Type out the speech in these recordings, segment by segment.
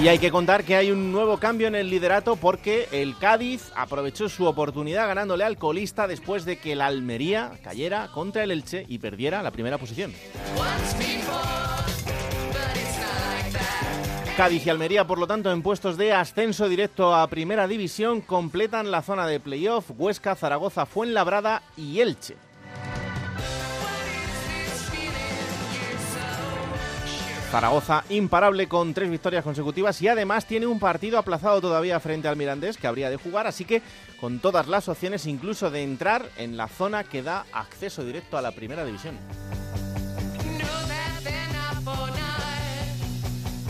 Y hay que contar que hay un nuevo cambio en el liderato porque el Cádiz aprovechó su oportunidad ganándole al colista después de que la Almería cayera contra el Elche y perdiera la primera posición. Cádiz y Almería, por lo tanto, en puestos de ascenso directo a Primera División, completan la zona de playoff Huesca, Zaragoza, Fuenlabrada y Elche. Zaragoza imparable con tres victorias consecutivas y además tiene un partido aplazado todavía frente al Mirandés que habría de jugar, así que con todas las opciones incluso de entrar en la zona que da acceso directo a la primera división.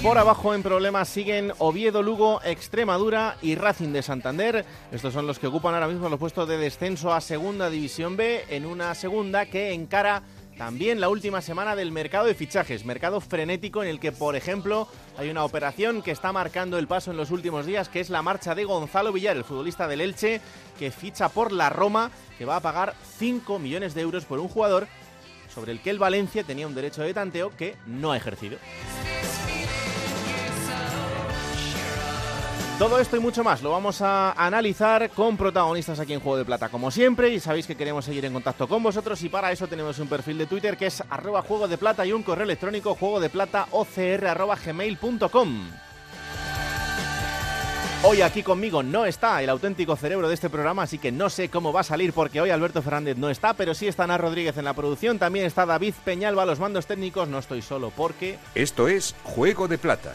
Por abajo en problemas siguen Oviedo, Lugo, Extremadura y Racing de Santander. Estos son los que ocupan ahora mismo los puestos de descenso a Segunda División B en una segunda que encara también la última semana del mercado de fichajes, mercado frenético en el que, por ejemplo, hay una operación que está marcando el paso en los últimos días, que es la marcha de Gonzalo Villar, el futbolista del Elche, que ficha por la Roma, que va a pagar 5 millones de euros por un jugador sobre el que el Valencia tenía un derecho de tanteo que no ha ejercido. Todo esto y mucho más lo vamos a analizar con protagonistas aquí en Juego de Plata, como siempre, y sabéis que queremos seguir en contacto con vosotros y para eso tenemos un perfil de Twitter que es arroba juego de plata y un correo electrónico juego de plata gmail.com. Hoy aquí conmigo no está el auténtico cerebro de este programa, así que no sé cómo va a salir porque hoy Alberto Fernández no está, pero sí está Ana Rodríguez en la producción, también está David Peñalba los mandos técnicos, no estoy solo porque... Esto es Juego de Plata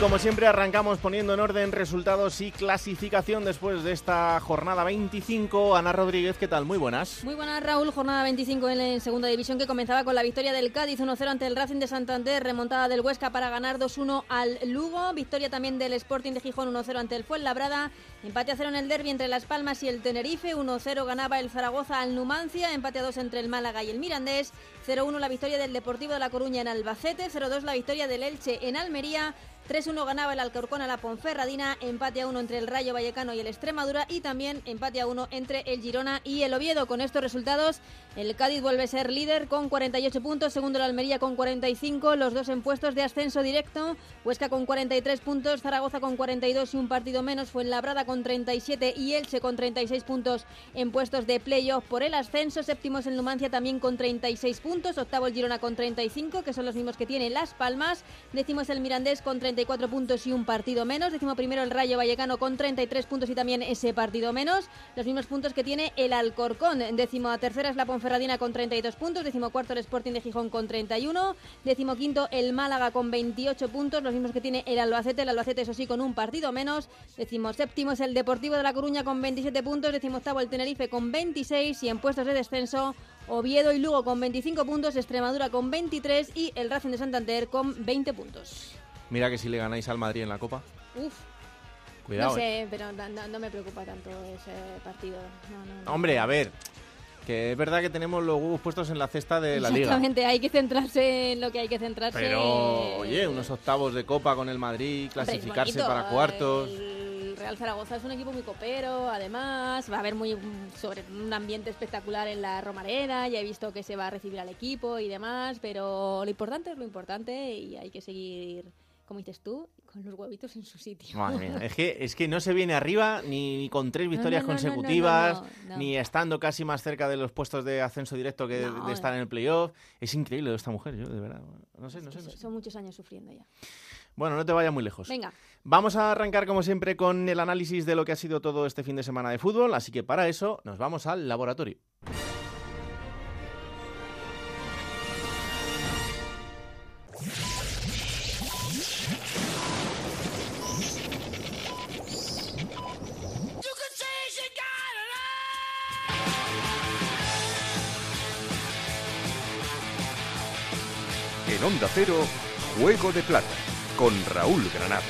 Como siempre arrancamos poniendo en orden resultados y clasificación después de esta jornada 25. Ana Rodríguez, ¿qué tal? Muy buenas. Muy buenas, Raúl. Jornada 25 en, segunda división que comenzaba con la victoria del Cádiz 1-0 ante el Racing de Santander, remontada del Huesca para ganar 2-1 al Lugo, victoria también del Sporting de Gijón 1-0 ante el Fuenlabrada, empate a 0 en el derby entre Las Palmas y el Tenerife, 1-0 ganaba el Zaragoza al Numancia, empate a 2 entre el Málaga y el Mirandés, 0-1 la victoria del Deportivo de La Coruña en Albacete, 0-2 la victoria del Elche en Almería, 3-1 ganaba el Alcorcón a la Ponferradina, empate a 1 entre el Rayo Vallecano y el Extremadura y también empate a 1 entre el Girona y el Oviedo. Con estos resultados, el Cádiz vuelve a ser líder con 48 puntos, segundo el Almería con 45, los dos en puestos de ascenso directo, Huesca con 43 puntos, Zaragoza con 42 y un partido menos, fue Labrada con 37 y Elche con 36 puntos en puestos de playoff por el ascenso, séptimo es el Numancia también con 36 puntos, octavo el Girona con 35, que son los mismos que tiene Las Palmas, décimo es el Mirandés con 30 34 puntos y un partido menos. Décimo primero el Rayo Vallecano con 33 puntos y también ese partido menos. Los mismos puntos que tiene el Alcorcón. Décimo tercera es la Ponferradina con 32 puntos. Décimo cuarto el Sporting de Gijón con 31. Décimo quinto el Málaga con 28 puntos. Los mismos que tiene el Albacete. El Albacete eso sí con un partido menos. Décimo séptimo es el Deportivo de La Coruña con 27 puntos. Décimo octavo el Tenerife con 26 y en puestos de descenso Oviedo y Lugo con 25 puntos, Extremadura con 23 y el Racing de Santander con 20 puntos. Mira que si le ganáis al Madrid en la Copa. Uf. Cuidado. No sé, eh. pero no, no, me preocupa tanto ese partido. No, Hombre, a ver. Que es verdad que tenemos los huevos puestos en la cesta de la liga. Exactamente, hay que centrarse en lo que hay que centrarse. Pero, oye, unos octavos de Copa con el Madrid, clasificarse para cuartos. El Real Zaragoza es un equipo muy copero, además va a haber muy sobre un ambiente espectacular en la Romareda, ya he visto que se va a recibir al equipo y demás, pero lo importante es lo importante y hay que seguir como dices tú, con los huevitos en su sitio. Madre mía, es que, es que no se viene arriba ni, con tres victorias no, no, consecutivas, ni estando casi más cerca de los puestos de ascenso directo que de, de, estar en el playoff. Es increíble esta mujer, yo, de verdad. No sé, no sé. No sé. Son muchos años sufriendo ya. Bueno, no te vayas muy lejos. Venga. Vamos a arrancar, como siempre, con el análisis de lo que ha sido todo este fin de semana de fútbol, así que para eso nos vamos al laboratorio. Juego de Plata, con Raúl Granado.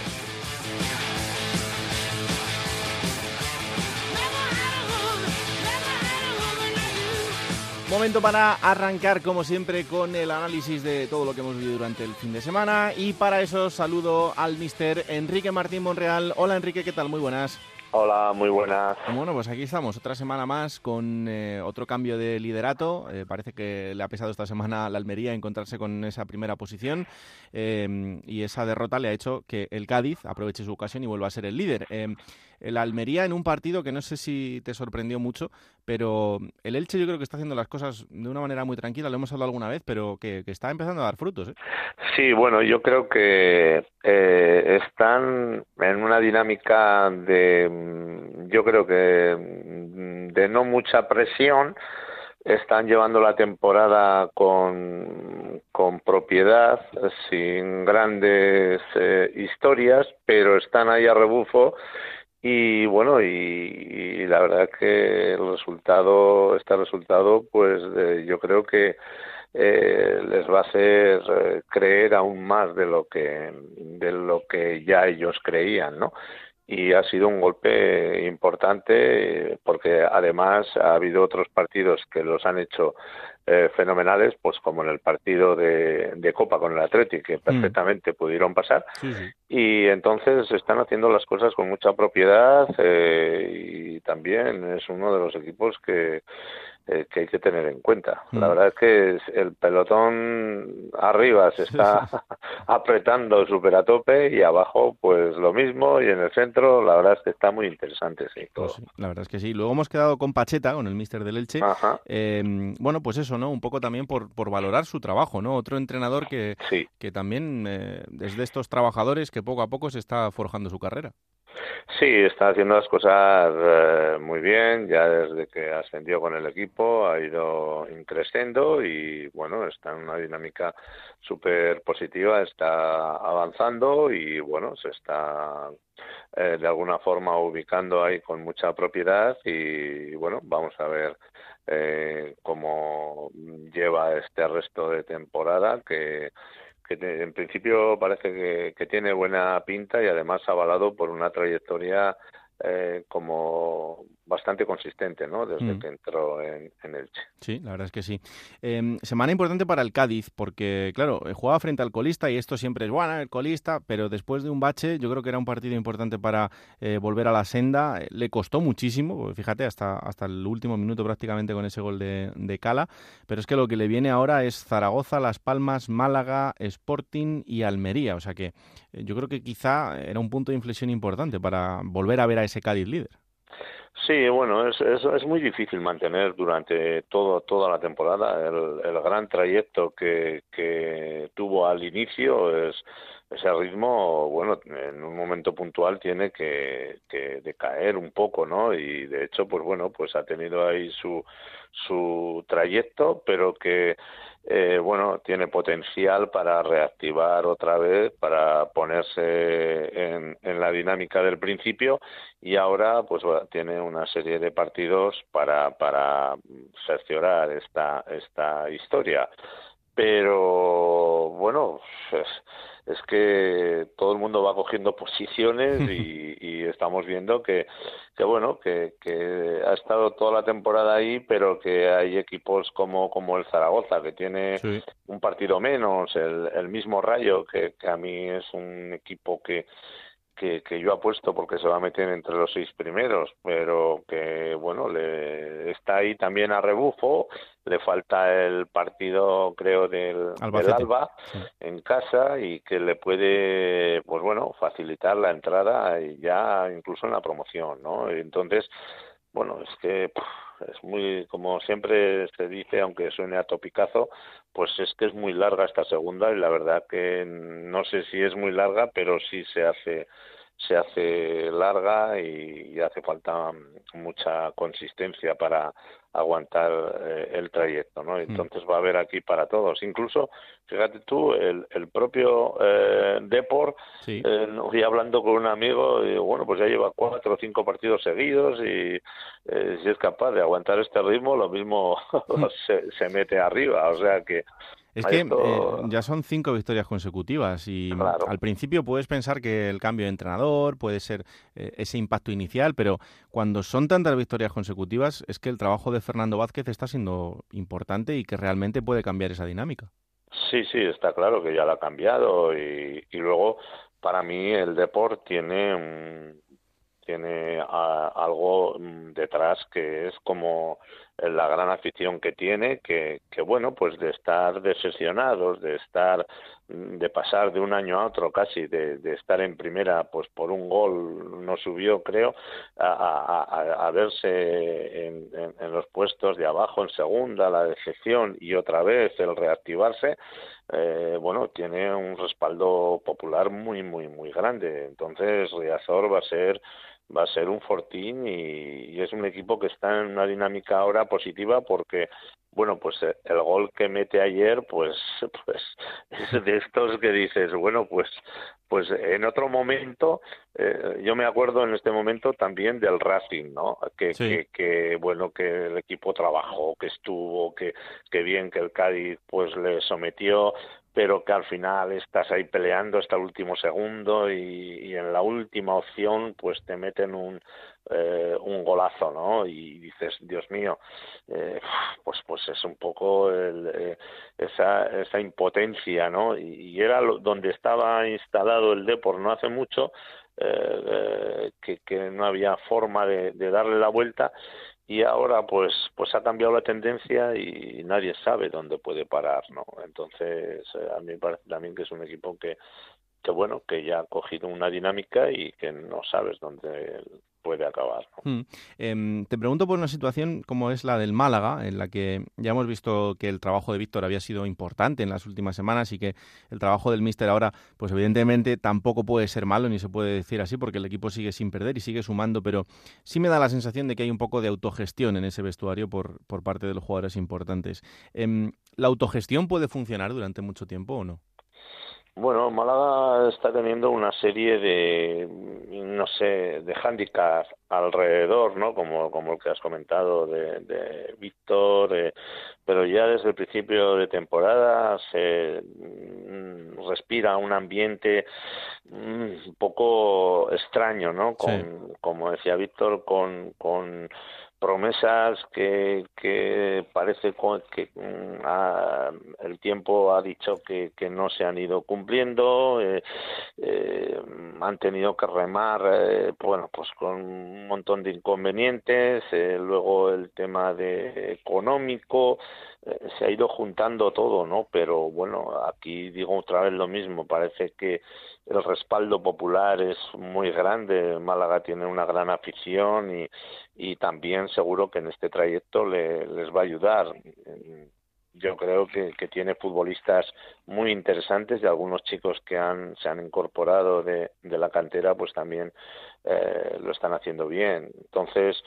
Momento para arrancar, como siempre, con el análisis de todo lo que hemos vivido durante el fin de semana. Y para eso saludo al mister Enrique Martín Monreal. Hola Enrique, ¿qué tal? Muy buenas. Hola, muy buenas. Bueno, pues aquí estamos, otra semana más con eh, otro cambio de liderato. Eh, parece que le ha pesado esta semana a la Almería encontrarse con esa primera posición eh, y esa derrota le ha hecho que el Cádiz aproveche su ocasión y vuelva a ser el líder el Almería en un partido que no sé si te sorprendió mucho, pero el Elche yo creo que está haciendo las cosas de una manera muy tranquila, lo hemos hablado alguna vez, pero que, está empezando a dar frutos. ¿eh? Sí, bueno, yo creo que eh, están en una dinámica de, mm, yo creo que mm, de no mucha presión, están llevando la temporada con, con propiedad, sin grandes eh, historias, pero están ahí a rebufo y bueno y, la verdad que el resultado este resultado pues yo creo que eh, les va a hacer eh, creer aún más de lo que de lo que ya ellos creían no y ha sido un golpe importante porque además ha habido otros partidos que los han hecho eh, fenomenales, pues como en el partido de, Copa con el Athletic, que mm. perfectamente pudieron pasar. Y entonces están haciendo las cosas con mucha propiedad eh, y también es uno de los equipos que eh, que hay que tener en cuenta. La mm. verdad es que el pelotón arriba se está apretando súper a tope y abajo pues lo mismo y en el centro la verdad es que está muy interesante. Sí, pues la verdad es que sí. Luego hemos quedado con Pacheta, con el mister del Elche. Eh, bueno, pues eso, ¿no? Un poco también por, por valorar su trabajo, ¿no? Otro entrenador que, que también eh, es de estos trabajadores que poco a poco se está forjando su carrera. Sí, está haciendo las cosas eh, muy bien, ya desde que ascendió con el equipo ha ido increciendo y bueno, está en una dinámica súper positiva, está avanzando y bueno, se está eh, de alguna forma ubicando ahí con mucha propiedad y bueno, vamos a ver eh, cómo lleva este resto de temporada que que en principio parece que, tiene buena pinta y además avalado por una trayectoria eh, como bastante consistente, ¿no? Desde mm. que entró en, en, Elche. Sí, la verdad es que sí. Em, semana importante para el Cádiz, porque, claro, eh, jugaba frente al colista y esto siempre es bueno, el colista, pero después de un bache, yo creo que era un partido importante para eh, volver a la senda. Le costó muchísimo, fíjate, hasta, hasta el último minuto prácticamente con ese gol de, de Cala, pero es que lo que le viene ahora es Zaragoza, Las Palmas, Málaga, Sporting y Almería. O sea que yo creo que quizá era un punto de inflexión importante para volver a ver a ese Cádiz líder. Sí, bueno, es, es, muy difícil mantener durante todo, toda la temporada el, el gran trayecto que, que tuvo al inicio. Es, ese ritmo, bueno, en un momento puntual tiene que, que decaer un poco, ¿no? Y de hecho, pues bueno, pues ha tenido ahí su, su trayecto, pero que eh, bueno, tiene potencial para reactivar otra vez, para ponerse en, la dinámica del principio y ahora pues tiene una serie de partidos para, para cerciorar esta, esta historia. Pero bueno, es que todo el mundo va cogiendo posiciones y, estamos viendo que, que bueno, que, que, ha estado toda la temporada ahí, pero que hay equipos como, como el Zaragoza, que tiene un partido menos, el, el mismo Rayo, que, que a mí es un equipo que, que, que, yo apuesto porque se va a meter entre los seis primeros, pero que bueno, le está ahí también a rebufo, le falta el partido creo del, del Alba en casa y que le puede pues bueno, facilitar la entrada y ya incluso en la promoción, ¿no? Entonces, bueno, es que es muy como siempre se dice, aunque suene a topicazo, pues es que es muy larga esta segunda y la verdad que no sé si es muy larga, pero sí se hace se hace larga y, hace falta mucha consistencia para aguantar eh, el trayecto, ¿no? Mm. Entonces va a haber aquí para todos. Incluso, fíjate tú, el, el propio eh, Depor, sí. eh, hablando con un amigo, y bueno, pues ya lleva cuatro o cinco partidos seguidos y eh, si es capaz de aguantar este ritmo, lo mismo se, se mete arriba. O sea que Es que eh, ya son cinco victorias consecutivas y al principio puedes pensar que el cambio de entrenador puede ser eh, ese impacto inicial, pero cuando son tantas victorias consecutivas es que el trabajo de Fernando Vázquez está siendo importante y que realmente puede cambiar esa dinámica. Sí, sí, está claro que ya lo ha cambiado y, y luego para mí el deporte tiene un, tiene algo mm, detrás que es como la gran afición que tiene, que, que bueno, pues de estar decepcionados, de estar, mm, de pasar de un año a otro casi, de, de estar en primera, pues por un gol no subió, creo, a, a, a verse en, en, los puestos de abajo en segunda, la decepción y otra vez el reactivarse, eh, bueno, tiene un respaldo popular muy, muy, muy grande. Entonces, Riazor va a ser va a ser un fortín y, es un equipo que está en una dinámica ahora positiva porque bueno pues eh, el gol que mete ayer pues pues es de estos que dices bueno pues pues en otro momento eh, yo me acuerdo en este momento también del Racing no que, que, que bueno que el equipo trabajó que estuvo que que bien que el Cádiz pues le sometió pero que al final estás ahí peleando hasta el último segundo y, en la última opción pues te meten un eh, un golazo no y dices dios mío eh, pues pues es un poco el, eh, esa esa impotencia no y, era donde estaba instalado el Depor no hace mucho eh, que, que no había forma de darle la vuelta y ahora pues pues ha cambiado la tendencia y nadie sabe dónde puede parar no entonces eh, a mí me parece también que es un equipo que que bueno que ya ha cogido una dinámica y que no sabes dónde puede acabar. Hmm. Em, te pregunto por una situación como es la del Málaga, en la que ya hemos visto que el trabajo de Víctor había sido importante en las últimas semanas y que el trabajo del míster ahora, pues evidentemente tampoco puede ser malo, ni se puede decir así, porque el equipo sigue sin perder y sigue sumando, pero sí me da la sensación de que hay un poco de autogestión en ese vestuario por, por parte de los jugadores importantes. Em, ¿La autogestión puede funcionar durante mucho tiempo o no? Bueno, Málaga está teniendo una serie de, no sé, de hándicaps alrededor, ¿no? Como, como el que has comentado de, de Víctor, eh, pero ya desde el principio de temporada se mm, respira un ambiente mm, un poco extraño, ¿no? Con, Como decía Víctor, con, con promesas que, parece que mm, el tiempo ha dicho que, que, no se han ido cumpliendo, eh, eh, han tenido que remar, eh, bueno, pues con un montón de inconvenientes, eh, luego el tema de económico, eh, se ha ido juntando todo, ¿no? Pero bueno, aquí digo otra vez lo mismo, parece que el respaldo popular es muy grande, Málaga tiene una gran afición y, y también seguro que en este trayecto le, les va a ayudar. Yo creo que, que tiene futbolistas muy interesantes y algunos chicos que han, se han incorporado de, de la cantera pues también eh, lo están haciendo bien. Entonces,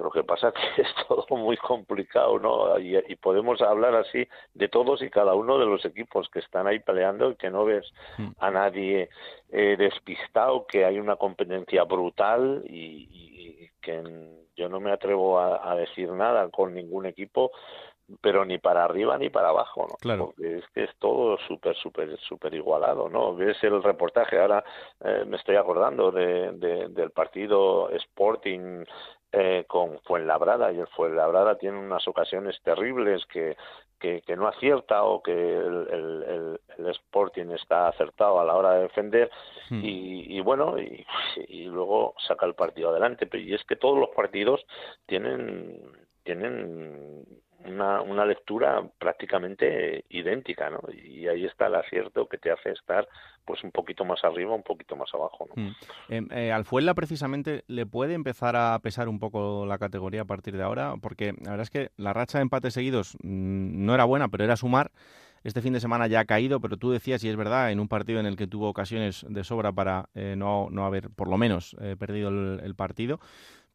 lo que pasa que es todo muy complicado, ¿no? Y, podemos hablar así de todos y cada uno de los equipos que están ahí peleando y que no ves mm. a nadie eh, despistado, que hay una competencia brutal y, que yo no me atrevo a, decir nada con ningún equipo pero ni para arriba ni para abajo, ¿no? Claro. Porque es que es todo súper, súper, súper igualado, ¿no? Ves el reportaje, ahora eh, me estoy acordando de, de, del partido Sporting eh, con Fuenlabrada y el Fuenlabrada tiene unas ocasiones terribles que, que, que no acierta o que el, el, el, Sporting está acertado a la hora de defender hmm. y, y, bueno y, y, luego saca el partido adelante y es que todos los partidos tienen tienen una, lectura prácticamente idéntica, ¿no? Y ahí está el acierto que te hace estar pues un poquito más arriba, un poquito más abajo, ¿no? Mm. Eh, al Fuenla precisamente le puede empezar a pesar un poco la categoría a partir de ahora, porque la verdad es que la racha de empates seguidos mm, no era buena, pero era sumar. Este fin de semana ya ha caído, pero tú decías, y es verdad, en un partido en el que tuvo ocasiones de sobra para eh, no, no haber, por lo menos, eh, perdido el, partido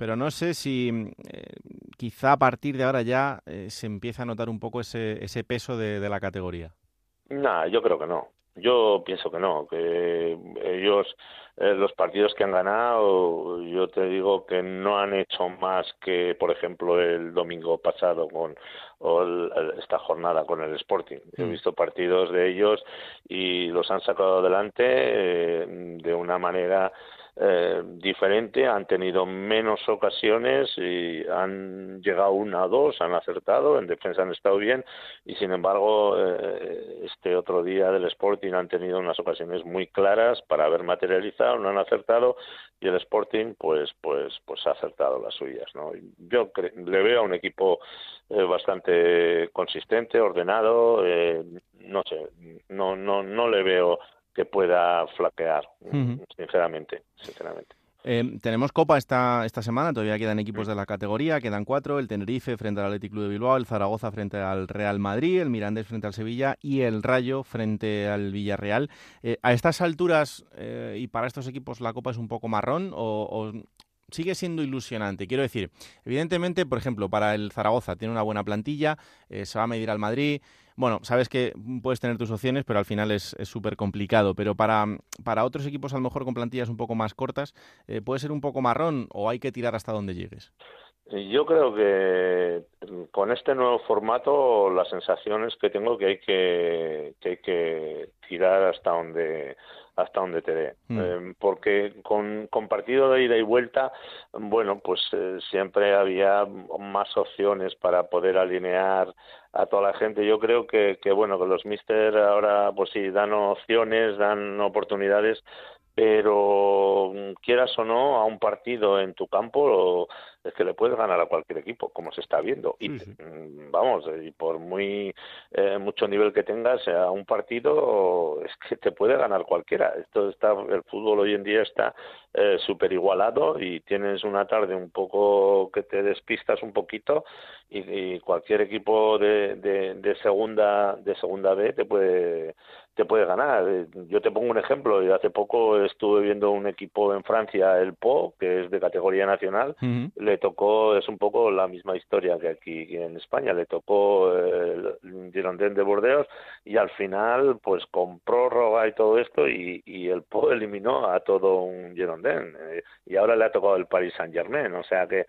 pero no sé si eh, quizá a partir de ahora ya eh, se empieza a notar un poco ese, ese peso de, de la categoría. No, yo creo que no. Yo pienso que no, que ellos, eh, los partidos que han ganado, yo te digo que no han hecho más que, por ejemplo, el domingo pasado con o esta jornada con el Sporting. He mm. visto partidos de ellos y los han sacado adelante eh, de una manera eh, diferente, han tenido menos ocasiones y han llegado una o dos, han acertado, en defensa han estado bien y sin embargo eh, este otro día del Sporting han tenido unas ocasiones muy claras para haber materializado, no han acertado y el Sporting pues pues pues ha acertado las suyas, ¿no? Yo le veo a un equipo eh, bastante consistente, ordenado, no sé, no no no le veo que pueda flaquear, sinceramente, sinceramente. Eh, tenemos Copa esta, esta semana, todavía quedan equipos de la categoría, quedan cuatro, el Tenerife frente al Athletic Club de Bilbao, el Zaragoza frente al Real Madrid, el Mirandés frente al Sevilla y el Rayo frente al Villarreal. Eh, a estas alturas eh, y para estos equipos la Copa es un poco marrón o, sigue siendo ilusionante. Quiero decir, evidentemente, por ejemplo, para el Zaragoza tiene una buena plantilla, se va a medir al Madrid, bueno, sabes que puedes tener tus opciones, pero al final es súper complicado. Pero para, para otros equipos, a lo mejor con plantillas un poco más cortas, eh, ¿puede ser un poco marrón o hay que tirar hasta donde llegues? Yo creo que con este nuevo formato la sensación es que tengo que hay que, que, hay que tirar hasta donde hasta donde te dé. Mm. Eh, porque con, con, partido de ida y vuelta, bueno, pues eh, siempre había más opciones para poder alinear a toda la gente. Yo creo que, que bueno, que los Mister ahora, pues sí, dan opciones, dan oportunidades, pero quieras o no, a un partido en tu campo es que le puedes ganar a cualquier equipo, como se está viendo. Y mm, vamos, y por muy eh, mucho nivel que tengas, a un partido es que te puede ganar cualquiera. Esto está, el fútbol hoy en día está eh, súper igualado y tienes una tarde un poco que te despistas un poquito y, cualquier equipo de, de, de segunda de segunda B te puede te puede ganar. Yo te pongo un ejemplo. Hace poco estuve viendo un equipo en Francia, el Po, que es de categoría nacional. Le tocó, es un poco la misma historia que aquí en España. Le tocó el Girondin de Bordeaux y al final, pues con prórroga y todo esto, y, y el Po eliminó a todo un Girondin. Eh, y ahora le ha tocado el Paris Saint Germain. O sea que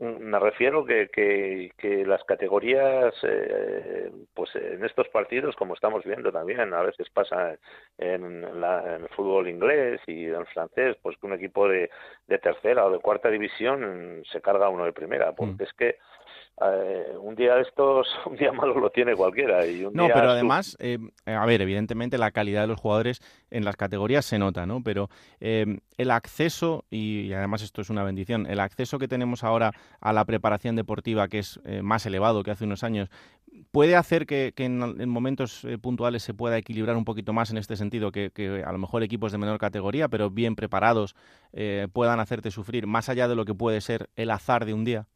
me refiero que, que, las categorías, eh, pues en estos partidos, como estamos viendo también, a veces pasa en, el fútbol inglés y en el francés, pues que un equipo de, de tercera o de cuarta división se carga uno de primera, porque mm. es que eh, un día de estos, un día malo lo tiene cualquiera. Y un no, pero además, eh, a ver, evidentemente la calidad de los jugadores en las categorías se nota, ¿no? Pero eh, el acceso, y, además esto es una bendición, el acceso que tenemos ahora a la preparación deportiva, que es más elevado que hace unos años, puede hacer que, en, momentos puntuales se pueda equilibrar un poquito más en este sentido, que, que, a lo mejor equipos de menor categoría, pero bien preparados, puedan hacerte sufrir, más allá de lo que puede ser el azar de un día.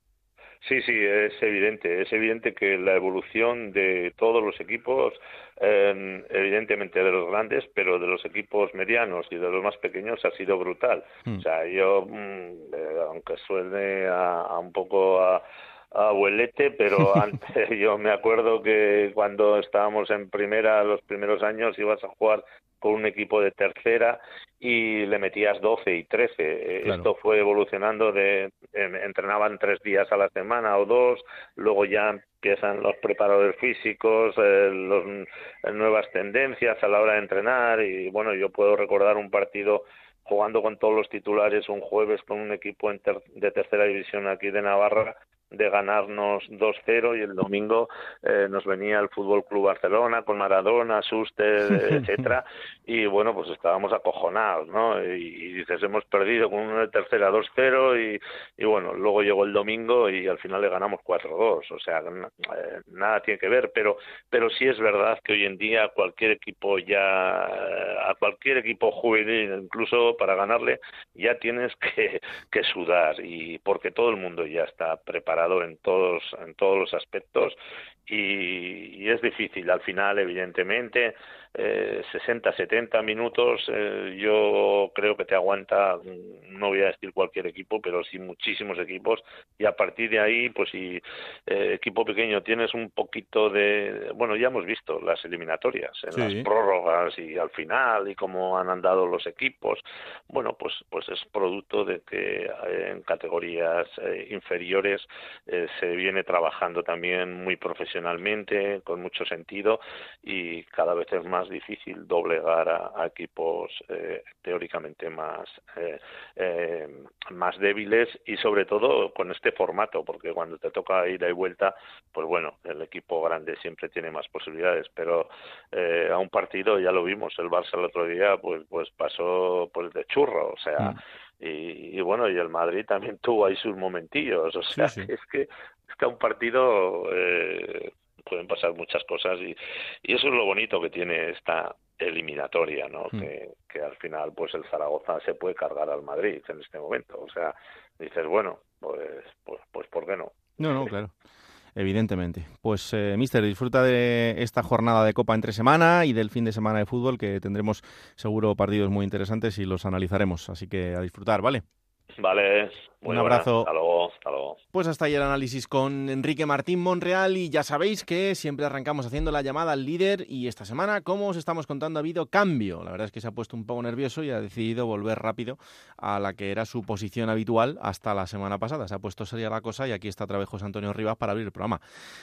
Sí, sí, es evidente. Es evidente que la evolución de todos los equipos, eh, evidentemente de los grandes, pero de los equipos medianos y de los más pequeños ha sido brutal. Hmm. O sea, yo, mm, eh, aunque suene a, un poco a, abuelete, pero antes yo me acuerdo que cuando estábamos en primera, los primeros años, ibas a jugar con un equipo de tercera y le metías 12 y 13. Eh, esto fue evolucionando de entrenaban tres días a la semana o dos, luego ya empiezan los preparadores físicos, eh, los, eh, nuevas tendencias a la hora de entrenar y bueno, yo puedo recordar un partido jugando con todos los titulares un jueves con un equipo de tercera división aquí de Navarra de ganarnos 2-0 y el domingo eh, nos venía el Fútbol Club Barcelona con Maradona, Suster, etcétera y bueno, pues estábamos acojonados, ¿no? Y, dices, hemos perdido con una tercera 2-0 y, y bueno, luego llegó el domingo y al final le ganamos 4-2, o sea, eh, nada tiene que ver, pero pero sí es verdad que hoy en día cualquier equipo ya a cualquier equipo juvenil, incluso para ganarle, ya tienes que, que sudar y porque todo el mundo ya está preparado en todos en todos los aspectos y, es difícil. Al final, evidentemente, eh, 60, 70 minutos, eh, yo creo que te aguanta, mm, no voy a decir cualquier equipo, pero sí muchísimos equipos. Y a partir de ahí, pues si eh, equipo pequeño tienes un poquito de. Bueno, ya hemos visto las eliminatorias, en las prórrogas y al final, y cómo han andado los equipos. Bueno, pues, pues es producto de que eh, en categorías inferiores se viene trabajando también muy profesionalmente, con mucho sentido, y cada vez es más difícil doblegar a, equipos eh, teóricamente más, eh, eh, más débiles y sobre todo con este formato, porque cuando te toca ida y vuelta, pues bueno, el equipo grande siempre tiene más posibilidades, pero a un partido ya lo vimos, el Barça el otro día pues, pues pasó pues de churro, o sea... Mm. Y, bueno, y el Madrid también tuvo ahí sus momentillos. O sea, que es que a un partido eh, pueden pasar muchas cosas y, y eso es lo bonito que tiene esta eliminatoria, ¿no? Que, que al final, pues el Zaragoza se puede cargar al Madrid en este momento. O sea, dices, bueno, pues, pues, pues ¿por qué no? No, no, claro. Evidentemente. Pues, eh, Mister, disfruta de esta jornada de Copa entre semana y del fin de semana de fútbol, que tendremos seguro partidos muy interesantes y los analizaremos. Así que a disfrutar, ¿vale? Vale. Un abrazo. Hasta luego, hasta luego. Pues hasta ahí el análisis con Enrique Martín Monreal y ya sabéis que siempre arrancamos haciendo la llamada al líder y esta semana, como os estamos contando, ha habido cambio. La verdad es que se ha puesto un poco nervioso y ha decidido volver rápido a la que era su posición habitual hasta la semana pasada. Se ha puesto seria la cosa y aquí está otra vez José Antonio Rivas para abrir el programa.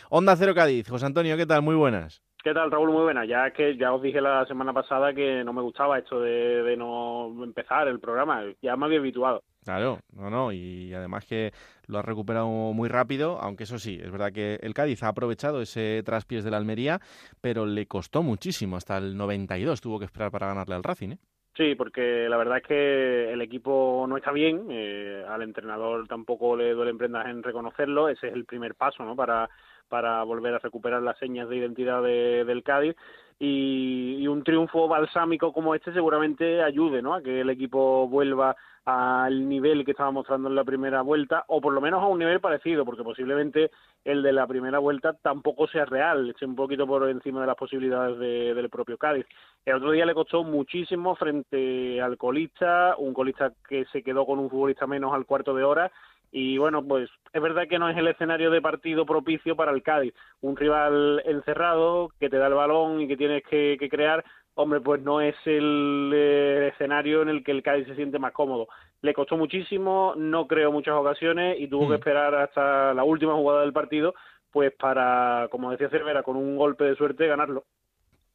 Onda Cero Cádiz. José Antonio, ¿qué tal? Muy buenas. ¿Qué tal, Raúl? Muy buena. Ya que ya os dije la semana pasada que no me gustaba esto de, de no empezar el programa. Ya me había habituado. Claro, no, no, y además que lo ha recuperado muy rápido, aunque eso sí, es verdad que el Cádiz ha aprovechado ese traspiés de la Almería, pero le costó muchísimo, hasta el 92 tuvo que esperar para ganarle al Racing, ¿eh? Sí, porque la verdad es que el equipo no está bien, eh, al entrenador tampoco le duele prendas en reconocerlo, ese es el primer paso, ¿no? Para, para volver a recuperar las señas de identidad del Cádiz y, un triunfo balsámico como este seguramente ayude ¿no? a que el equipo vuelva al nivel que estaba mostrando en la primera vuelta, o por lo menos a un nivel parecido, porque posiblemente el de la primera vuelta tampoco sea real, esté un poquito por encima de las posibilidades del propio Cádiz. El otro día le costó muchísimo frente al colista, un colista que se quedó con un futbolista menos al cuarto de hora, y bueno, pues es verdad que no es el escenario de partido propicio para el Cádiz. Un rival encerrado que te da el balón y que tienes que, crear, hombre, pues no es el eh, escenario en el que el Cádiz se siente más cómodo. Le costó muchísimo, no creo muchas ocasiones y tuvo que mm. esperar hasta la última jugada del partido, pues para, como decía Cervera, con un golpe de suerte ganarlo.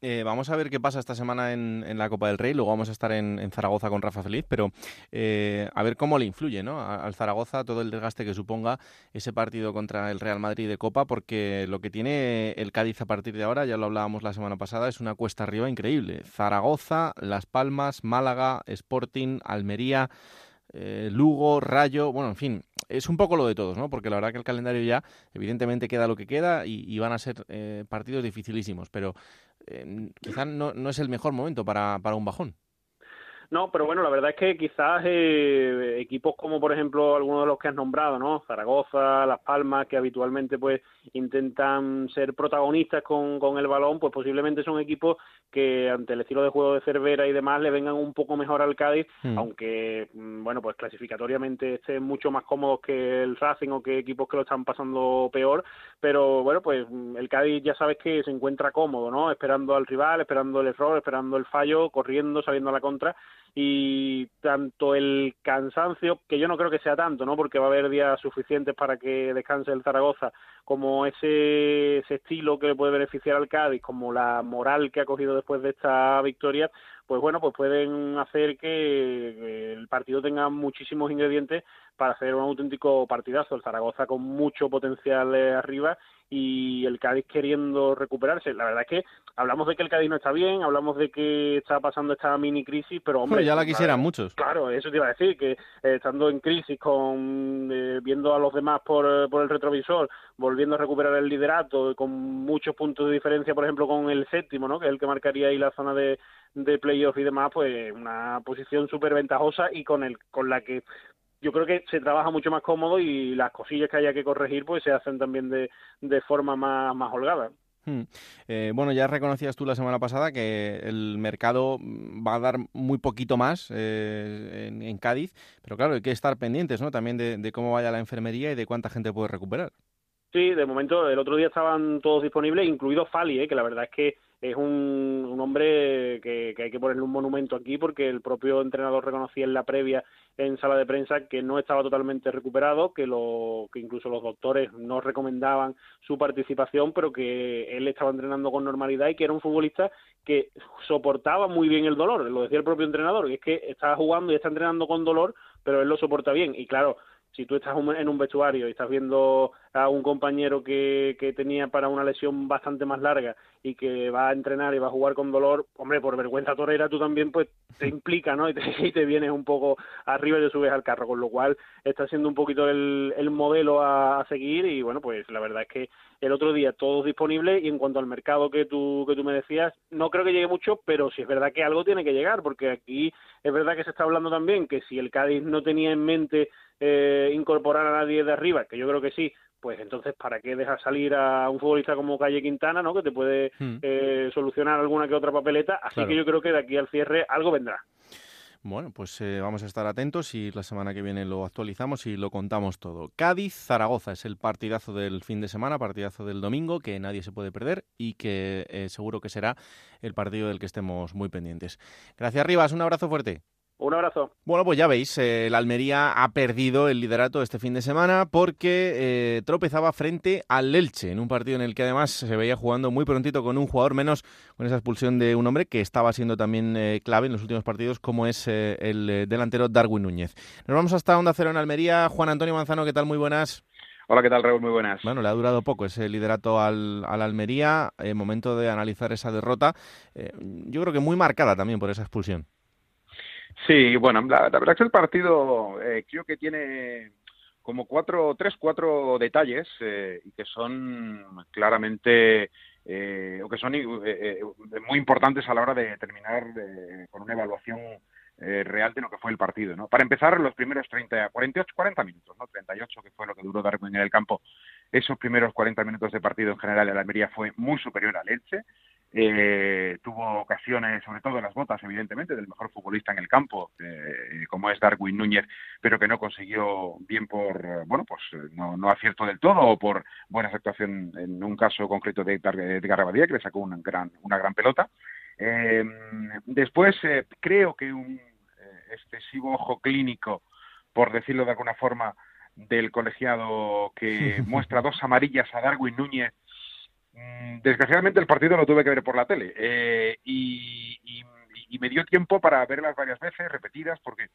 Eh, vamos a ver qué pasa esta semana en, la Copa del Rey. Luego vamos a estar en, Zaragoza con Rafa Feliz, pero eh, a ver cómo le influye ¿no? al Zaragoza todo el desgaste que suponga ese partido contra el Real Madrid de Copa, porque lo que tiene el Cádiz a partir de ahora, ya lo hablábamos la semana pasada, es una cuesta arriba increíble. Zaragoza, Las Palmas, Málaga, Sporting, Almería. Eh, Lugo, Rayo, bueno, en fin, es un poco lo de todos, ¿no? Porque la verdad que el calendario ya, evidentemente, queda lo que queda y, van a ser partidos dificilísimos, pero eh, quizás no, no es el mejor momento para, para un bajón. No, pero bueno, la verdad es que quizás eh, equipos como por ejemplo algunos de los que has nombrado, ¿no? Zaragoza, Las Palmas, que habitualmente pues intentan ser protagonistas con, con el balón, pues posiblemente son equipos que ante el estilo de juego de Cervera y demás le vengan un poco mejor al Cádiz, hmm. aunque mm, bueno, pues clasificatoriamente estén mucho más cómodos que el Racing o que equipos que lo están pasando peor, pero bueno, pues mm, el Cádiz ya sabes que se encuentra cómodo, ¿no? Esperando al rival, esperando el error, esperando el fallo, corriendo, saliendo a la contra y tanto el cansancio, que yo no creo que sea tanto, ¿no? Porque va a haber días suficientes para que descanse el Zaragoza, como ese, ese estilo que le puede beneficiar al Cádiz, como la moral que ha cogido después de esta victoria, pues bueno, pues pueden hacer que el partido tenga muchísimos ingredientes para hacer un auténtico partidazo. El Zaragoza con mucho potencial arriba y el Cádiz queriendo recuperarse. La verdad es que hablamos de que el Cádiz no está bien, hablamos de que está pasando esta mini crisis, pero hombre, ya la quisieran muchos. Claro, eso te iba a decir que eh, estando en crisis con eh, viendo a los demás por, por el retrovisor, volviendo a recuperar el liderato con muchos puntos de diferencia, por ejemplo, con el séptimo, ¿no? Que es el que marcaría ahí la zona de de playoff y demás, pues una posición súper ventajosa y con el con la que yo creo que se trabaja mucho más cómodo y las cosillas que haya que corregir pues se hacen también de, de forma más, más holgada. Hmm. Eh, bueno, ya reconocías tú la semana pasada que el mercado va a dar muy poquito más eh, en, Cádiz, pero claro, hay que estar pendientes ¿no? también de, cómo vaya la enfermería y de cuánta gente puede recuperar. Sí, de momento el otro día estaban todos disponibles, incluido Fali, ¿eh? que la verdad es que es un, un hombre que, hay que ponerle un monumento aquí porque el propio entrenador reconocía en la previa en sala de prensa que no estaba totalmente recuperado, que, lo, que incluso los doctores no recomendaban su participación, pero que él estaba entrenando con normalidad y que era un futbolista que soportaba muy bien el dolor, lo decía el propio entrenador, que es que estaba jugando y está entrenando con dolor, pero él lo soporta bien. Y claro, si tú estás en un vestuario y estás viendo a un compañero que, que tenía para una lesión bastante más larga y que va a entrenar y va a jugar con dolor, hombre, por vergüenza torera tú también pues te implica, ¿no? Y te, vienes un poco arriba y te subes al carro, con lo cual está siendo un poquito el, el modelo a, a, seguir y bueno, pues la verdad es que el otro día todos disponibles y en cuanto al mercado que tú, que tú me decías, no creo que llegue mucho, pero sí es verdad que algo tiene que llegar, porque aquí es verdad que se está hablando también que si el Cádiz no tenía en mente eh, incorporar a nadie de arriba, que yo creo que sí, pues entonces ¿para qué dejas salir a un futbolista como Calle Quintana, ¿no? Que te puede hmm. eh, solucionar alguna que otra papeleta. Así que yo creo que de aquí al cierre algo vendrá. Bueno, pues eh, vamos a estar atentos y la semana que viene lo actualizamos y lo contamos todo. Cádiz-Zaragoza es el partidazo del fin de semana, partidazo del domingo, que nadie se puede perder y que eh, seguro que será el partido del que estemos muy pendientes. Gracias, Rivas. Un abrazo fuerte. Un abrazo. Bueno, pues ya veis, eh, la Almería ha perdido el liderato este fin de semana porque eh, tropezaba frente al Elche, en un partido en el que además se veía jugando muy prontito con un jugador menos, con esa expulsión de un hombre que estaba siendo también eh, clave en los últimos partidos, como es el delantero Darwin Núñez. Nos vamos hasta Onda Cero en Almería. Juan Antonio Manzano, ¿qué tal? Muy buenas. Hola, ¿qué tal, Raúl? Muy buenas. Bueno, le ha durado poco ese liderato al, al Almería. momento de analizar esa derrota. yo creo que muy marcada también por esa expulsión. Sí, bueno, la, verdad es que el partido eh, creo que tiene como cuatro, tres, cuatro detalles eh, y que son claramente eh, o que son muy importantes a la hora de terminar con una evaluación real de lo que fue el partido, ¿no? Para empezar, los primeros 30, 48, 40 minutos, ¿no? 38, que fue lo que duró Darwin en el campo, esos primeros 40 minutos de partido en general, el Almería fue muy superior al Elche, eh, tuvo ocasiones, sobre todo en las botas, evidentemente, del mejor futbolista en el campo, eh, como es Darwin Núñez, pero que no consiguió bien por, bueno, pues no, no acierto del todo o por buena actuación en un caso concreto de, Garrabadía, que le sacó una gran, una gran pelota. Eh, después, eh, creo que un excesivo ojo clínico, por decirlo de alguna forma, del colegiado que muestra dos amarillas a Darwin Núñez desgraciadamente el partido lo tuve que ver por la tele eh, y, me dio tiempo para verlas varias veces, repetidas, porque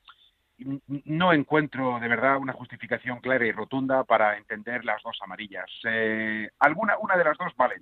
no encuentro de verdad una justificación clara y rotunda para entender las dos amarillas. Eh, alguna, una de las dos vale,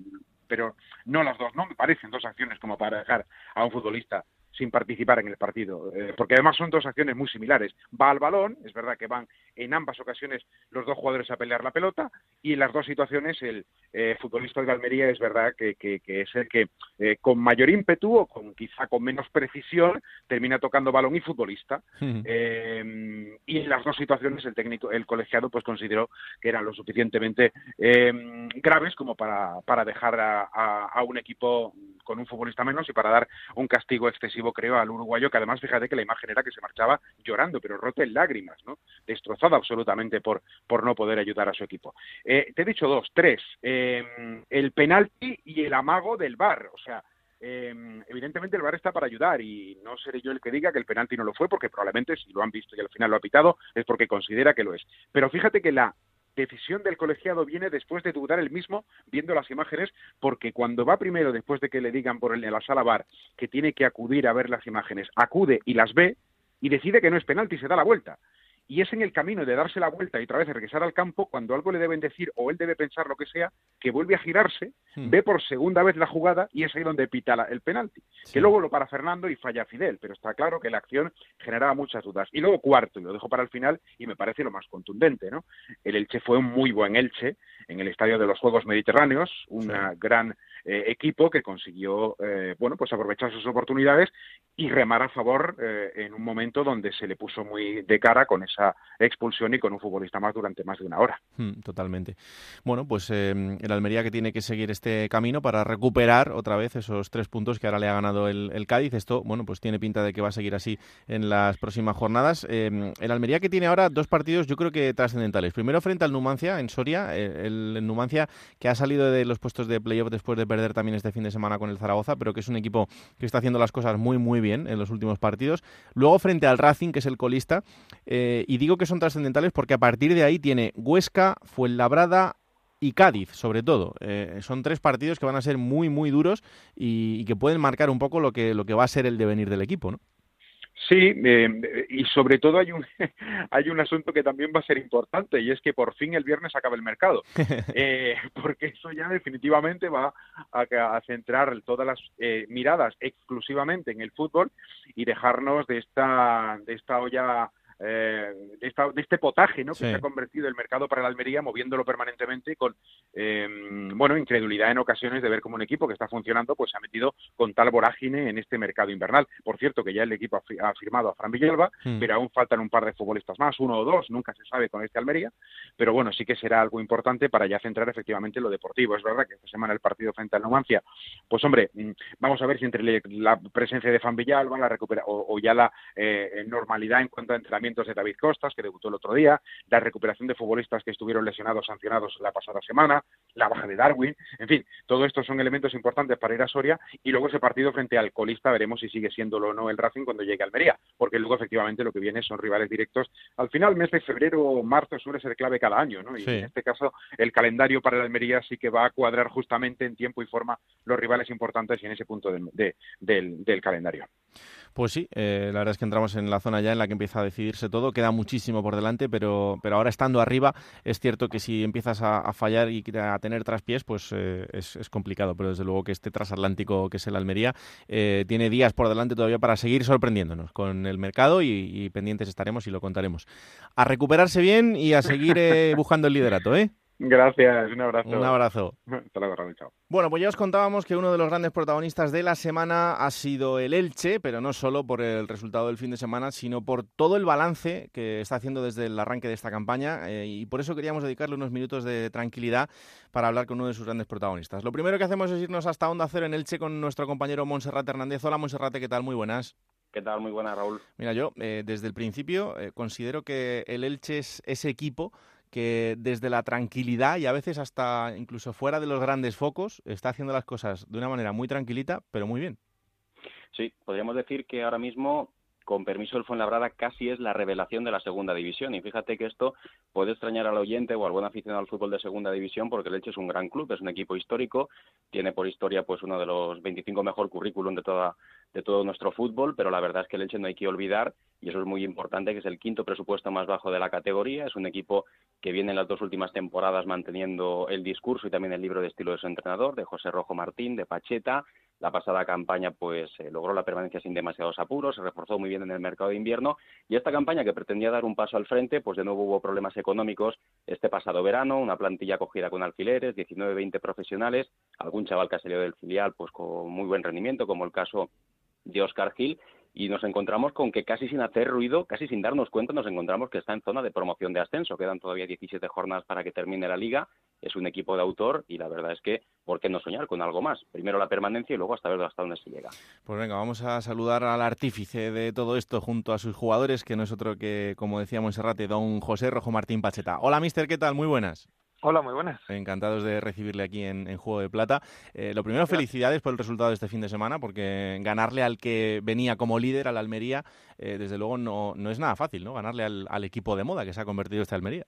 pero no las dos. No me parecen dos acciones como para dejar a un futbolista sin participar en el partido, eh, porque además son dos acciones muy similares. Va al balón, es verdad que van en ambas ocasiones los dos jugadores a pelear la pelota, y en las dos situaciones el eh, futbolista de Almería es verdad que, es el que eh, con mayor ímpetu o con quizá con menos precisión termina tocando balón y futbolista. y en las dos situaciones el técnico, el colegiado, pues consideró que eran lo suficientemente graves como para, para dejar a, a un equipo con un futbolista menos y para dar un castigo excesivo, creo, al uruguayo, que además, fíjate que la imagen era que se marchaba llorando, pero roto en lágrimas, ¿no? Destrozado absolutamente por, por no poder ayudar a su equipo. Eh, te he dicho dos, tres. Eh, el penalti y el amago del bar, o sea, eh, evidentemente el VAR está para ayudar y no seré yo el que diga que el penalti no lo fue porque probablemente si lo han visto y al final lo ha pitado es porque considera que lo es. Pero fíjate que la decisión del colegiado viene después de dudar el mismo viendo las imágenes, porque cuando va primero, después de que le digan por el, en la sala bar que tiene que acudir a ver las imágenes, acude y las ve y decide que no es penalti y se da la vuelta y es en el camino de darse la vuelta y otra vez regresar al campo cuando algo le deben decir o él debe pensar lo que sea, que vuelve a girarse, hmm. ve por segunda vez la jugada y es ahí donde pita el penalti. Que luego lo para Fernando y falla Fidel, pero está claro que la acción generaba muchas dudas. Y luego cuarto, y lo dejo para el final y me parece lo más contundente, ¿no? El Elche fue un muy buen Elche en el estadio de los Juegos Mediterráneos, un gran eh, equipo que consiguió, eh, bueno, pues aprovechar sus oportunidades y remar a favor eh, en un momento donde se le puso muy de cara con esa expulsión y con un futbolista más durante más de una hora. Hmm, totalmente. Bueno, pues eh, el Almería que tiene que seguir este camino para recuperar otra vez esos tres puntos que ahora le ha ganado el, Cádiz. Esto, bueno, pues tiene pinta de que va a seguir así en las próximas jornadas. Eh, el Almería que tiene ahora dos partidos, yo creo que trascendentales. Primero frente al Numancia en Soria, eh, el, Numancia que ha salido de los puestos de playoff después de perder también este fin de semana con el Zaragoza, pero que es un equipo que está haciendo las cosas muy, muy bien en los últimos partidos. Luego frente al Racing, que es el colista, y digo que son trascendentales porque a partir de ahí tiene Huesca, Fuenlabrada y Cádiz, sobre todo. Eh, son tres partidos que van a ser muy, muy duros y, que pueden marcar un poco lo que, lo que va a ser el devenir del equipo, ¿no? Sí, eh, y sobre todo hay un, hay un asunto que también va a ser importante y es que por fin el viernes acaba el mercado, eh, porque eso ya definitivamente va a, centrar todas las miradas exclusivamente en el fútbol y dejarnos de esta, de esta olla eh, de, este potaje ¿no? que se ha convertido el mercado para la Almería, moviéndolo permanentemente con, em, bueno, incredulidad en ocasiones de ver cómo un equipo que está funcionando pues se ha metido con tal vorágine en este mercado invernal. Por cierto, que ya el equipo ha, firmado a Fran Villalba, hmm. pero aún faltan un par de futbolistas más, uno o dos, nunca se sabe con este Almería, pero bueno, sí que será algo importante para ya centrar efectivamente lo deportivo. Es verdad que esta semana el partido frente al Numancia, pues hombre, mm, vamos a ver si entre la presencia de Fran Villalba la recupera, o, ya la eh, normalidad en cuanto a entrenamiento de David Costas, que debutó el otro día, la recuperación de futbolistas que estuvieron lesionados, sancionados la pasada semana, la baja de Darwin, en fin, todo esto son elementos importantes para ir a Soria y luego ese partido frente al colista veremos si sigue siéndolo o no el Racing cuando llegue a Almería, porque luego efectivamente lo que viene son rivales directos. Al final, mes de febrero o marzo suele ser clave cada año, ¿no? Y en este caso, el calendario para el Almería sí que va a cuadrar justamente en tiempo y forma los rivales importantes y en ese punto del calendario. Pues sí, eh, la verdad es que entramos en la zona ya en la que empieza a decidirse todo. Queda muchísimo por delante, pero, pero ahora estando arriba, es cierto que si empiezas a, fallar y a tener traspiés, pues eh, es, complicado. Pero desde luego que este transatlántico que es el Almería eh, tiene días por delante todavía para seguir sorprendiéndonos con el mercado y, y pendientes estaremos y lo contaremos. A recuperarse bien y a seguir buscando el liderato, ¿eh? Gracias, un abrazo. Un abrazo. Hasta luego, chao. Bueno, pues ya os contábamos que uno de los grandes protagonistas de la semana ha sido el Elche, pero no solo por el resultado del fin de semana, sino por todo el balance que está haciendo desde el arranque de esta campaña eh, y por eso queríamos dedicarle unos minutos de tranquilidad para hablar con uno de sus grandes protagonistas. Lo primero que hacemos es irnos hasta Onda Cero en Elche con nuestro compañero Monserrate Hernández. Hola Monserrate, ¿qué tal? Muy buenas. ¿Qué tal? Muy buenas, Raúl. Mira, yo eh, desde el principio eh, considero que el Elche es ese equipo que desde la tranquilidad y a veces hasta incluso fuera de los grandes focos está haciendo las cosas de una manera muy tranquilita, pero muy bien. Sí, podríamos decir que ahora mismo con permiso del Fuenlabrada, casi es la revelación de la segunda división. Y fíjate que esto puede extrañar al oyente o al buen aficionado al fútbol de segunda división, porque el Elche es un gran club, es un equipo histórico, tiene por historia pues uno de los 25 mejor currículum de toda de todo nuestro fútbol, pero la verdad es que el Elche no hay que olvidar, y eso es muy importante, que es el quinto presupuesto más bajo de la categoría, es un equipo que viene en las dos últimas temporadas manteniendo el discurso y también el libro de estilo de su entrenador, de José Rojo Martín, de Pacheta, la pasada campaña pues eh, logró la permanencia sin demasiados apuros, se reforzó muy bien en el mercado de invierno y esta campaña que pretendía dar un paso al frente, pues de nuevo hubo problemas económicos este pasado verano, una plantilla cogida con alfileres, 19-20 profesionales, algún chaval que ha salido del filial pues con muy buen rendimiento, como el caso de Oscar Gil, y nos encontramos con que casi sin hacer ruido, casi sin darnos cuenta, nos encontramos que está en zona de promoción de ascenso. Quedan todavía 17 jornadas para que termine la liga. Es un equipo de autor y la verdad es que, ¿por qué no soñar con algo más? Primero la permanencia y luego hasta ver hasta dónde se llega. Pues venga, vamos a saludar al artífice de todo esto junto a sus jugadores, que no es otro que, como decíamos Serrate, don José Rojo Martín Pacheta. Hola, mister, ¿qué tal? Muy buenas. Hola, muy buenas. Encantados de recibirle aquí en, Juego de Plata. Eh, lo primero, felicidades por el resultado de este fin de semana, porque ganarle al que venía como líder, al Almería, eh, desde luego no, no es nada fácil, ¿no? Ganarle al, al equipo de moda que se ha convertido este Almería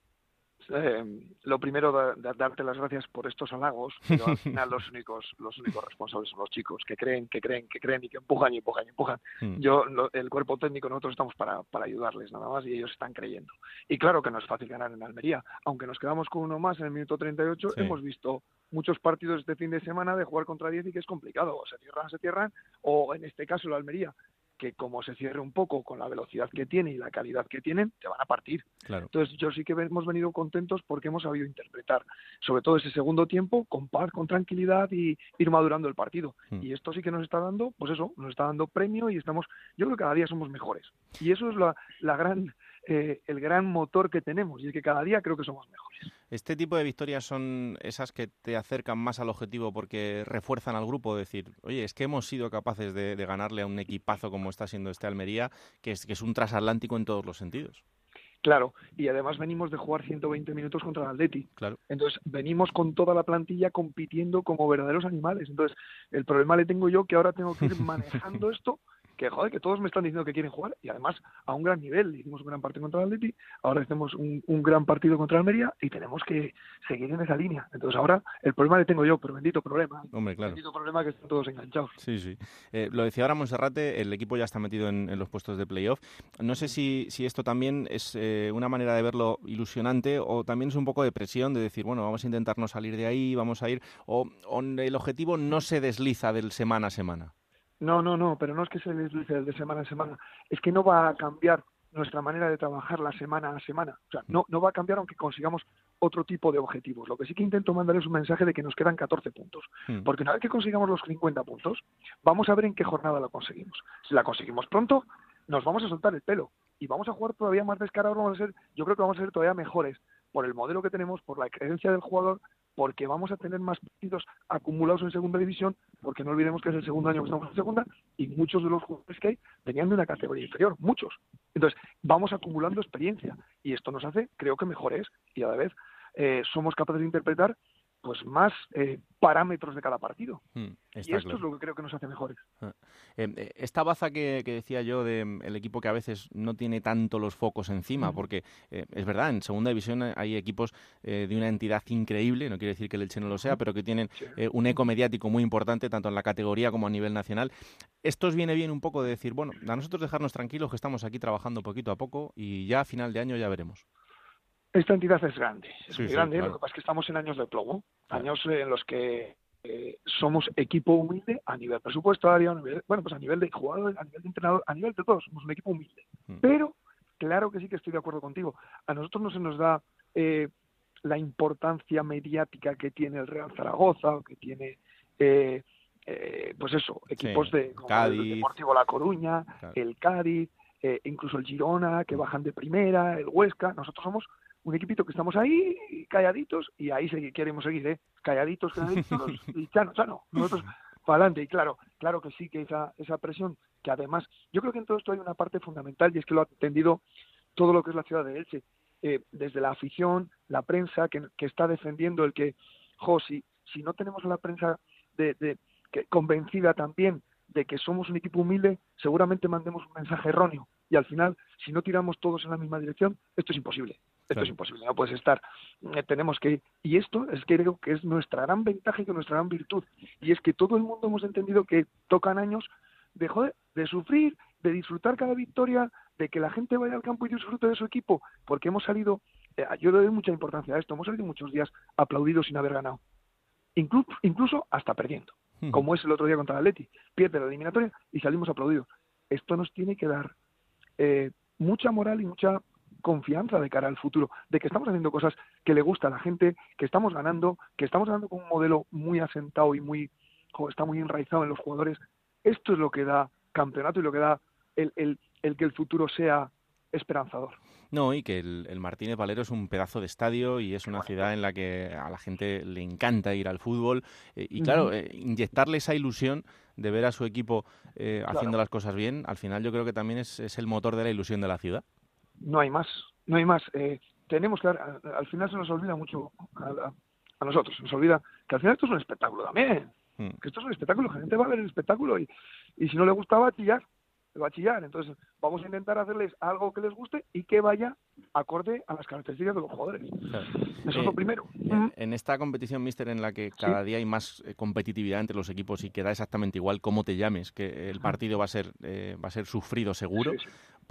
eh, lo primero, darte las gracias por estos halagos, pero al final los únicos, los únicos responsables son los chicos, que creen, que creen, que creen y que empujan y empujan y empujan. Hmm. Yo, el cuerpo técnico, nosotros estamos para, para ayudarles nada más y ellos están creyendo. Y claro que no es fácil ganar en Almería, aunque nos quedamos con uno más en el minuto 38, hemos visto muchos partidos este fin de semana de jugar contra 10 y que es complicado, o se cierran, se cierran, o en este caso la Almería que como se cierre un poco con la velocidad que tiene y la calidad que tienen, te van a partir. Entonces yo sí que hemos venido contentos porque hemos sabido interpretar, sobre todo ese segundo tiempo, con paz, con tranquilidad y ir madurando el partido. Hmm. Y esto sí que nos está dando, pues eso, nos está dando premio y estamos, yo creo que cada día somos mejores. Y eso es la, la gran eh, el gran motor que tenemos y es que cada día creo que somos mejores. ¿Este tipo de victorias son esas que te acercan más al objetivo porque refuerzan al grupo? Decir, oye, es que hemos sido capaces de, ganarle a un equipazo como está siendo este Almería, que es, que es un transatlántico en todos los sentidos. Claro, y además venimos de jugar 120 minutos contra el Atleti. Claro. Entonces, venimos con toda la plantilla compitiendo como verdaderos animales. Entonces, el problema le tengo yo que ahora tengo que ir manejando esto que joder, que todos me están diciendo que quieren jugar y además a un gran nivel. Hicimos un gran partido contra el Atleti, ahora hacemos un, gran partido contra Almería y tenemos que seguir en esa línea. Entonces ahora el problema le tengo yo, pero bendito problema. Hombre, claro. Bendito problema que están todos enganchados. Sí, sí. Eh, lo decía ahora Monserrate, el equipo ya está metido en, los puestos de playoff. No sé si, si esto también es eh, una manera de verlo ilusionante o también es un poco de presión de decir, bueno, vamos a intentar no salir de ahí, vamos a ir, o el objetivo no se desliza del semana a semana. No, no, no, pero no es que se deslice de semana a semana, es que no va a cambiar nuestra manera de trabajar la semana a semana. O sea, no, no va a cambiar aunque consigamos otro tipo de objetivos. Lo que sí que intento mandar es un mensaje de que nos quedan 14 puntos. Hmm. Porque una vez que consigamos los 50 puntos, vamos a ver en qué jornada lo conseguimos. Si la conseguimos pronto, nos vamos a soltar el pelo y vamos a jugar todavía más descarados. Vamos a ser, yo creo que vamos a ser todavía mejores por el modelo que tenemos, por la creencia del jugador porque vamos a tener más partidos acumulados en segunda división, porque no olvidemos que es el segundo año que estamos en segunda, y muchos de los jugadores que hay venían de una categoría inferior, muchos. Entonces, vamos acumulando experiencia, y esto nos hace, creo que mejores, y a la vez eh, somos capaces de interpretar pues más eh, parámetros de cada partido. Hmm, y esto es lo que creo que nos hace mejores. Ah. Em, eh, esta baza que, decía yo del mm, el equipo que a veces no tiene tanto los focos encima, porque eh, es verdad, en segunda división hay equipos de una entidad increíble, no quiere decir que el Elche no lo sea, pero que tienen un eco mediático muy importante, tanto en la categoría como a nivel nacional. Esto os viene bien un poco de decir, bueno, a nosotros dejarnos tranquilos que estamos aquí trabajando poquito a poco y ya a final de año ya veremos. Esta entidad es grande, es muy grande, lo que pasa es que estamos en años de plomo, años en los que eh, somos equipo humilde a nivel presupuestario, a nivel, bueno, pues a nivel de jugador, a nivel de entrenador, a nivel de todos, somos un equipo humilde. Mm. Pero, claro que sí que estoy de acuerdo contigo, a nosotros no se nos da eh, la importancia mediática que tiene el Real Zaragoza o que tiene... Eh, pues eso, equipos de el Deportivo La Coruña, el Cádiz, incluso el Girona, que bajan de primera, el Huesca. Nosotros somos un equipito que estamos ahí calladitos y ahí queremos seguir, ¿eh? Calladitos, calladitos y chano, chano. Nosotros para adelante. Y claro, claro que sí que esa, esa presión, que además, yo creo que en todo esto hay una parte fundamental y es que lo ha atendido todo lo que es la ciudad de Elche. Eh, desde la afición, la prensa que, que, está defendiendo el que, jo, si, si no tenemos a la prensa de, de, que, convencida también de que somos un equipo humilde, seguramente mandemos un mensaje erróneo. Y al final, si no tiramos todos en la misma dirección, esto es imposible. Esto es imposible, no puedes estar. Eh, tenemos que y esto es que creo que es nuestra gran ventaja y que nuestra gran virtud. Y es que todo el mundo hemos entendido que tocan años de joder, de sufrir, de disfrutar cada victoria, de que la gente vaya al campo y disfrute de su equipo, porque hemos salido, eh, yo le doy mucha importancia a esto, hemos salido muchos días aplaudidos sin haber ganado, incluso, incluso hasta perdiendo, como es el otro día contra el Atleti, pierde la eliminatoria y salimos aplaudidos. Esto nos tiene que dar eh, mucha moral y mucha confianza de cara al futuro, de que estamos haciendo cosas que le gusta a la gente, que estamos ganando, que estamos ganando con un modelo muy asentado y muy está muy enraizado en los jugadores. Esto es lo que da campeonato y lo que da el, el, el que el futuro sea esperanzador. No, y que el, Martínez Valero es un pedazo de estadio y es una ciudad en la que a la gente le encanta ir al fútbol. Eh, y claro, eh, inyectarle esa ilusión de ver a su equipo eh, haciendo las cosas bien, al final yo creo que también es, es el motor de la ilusión de la ciudad no hay más, no hay más. Eh, tenemos que, al final se nos olvida mucho a, nosotros, se nos olvida que al final esto es un espectáculo también, hmm. que esto es un espectáculo, la gente va a ver el espectáculo y, y si no le gusta va a chillar, va a chillar. Entonces vamos a intentar hacerles algo que les guste y que vaya acorde a las características de los jugadores. Eso es lo eh, primero. En, esta competición, Mister, en la que cada día hay más eh, competitividad entre los equipos y que da exactamente igual cómo te llames, que el partido va a ser, va a ser sufrido seguro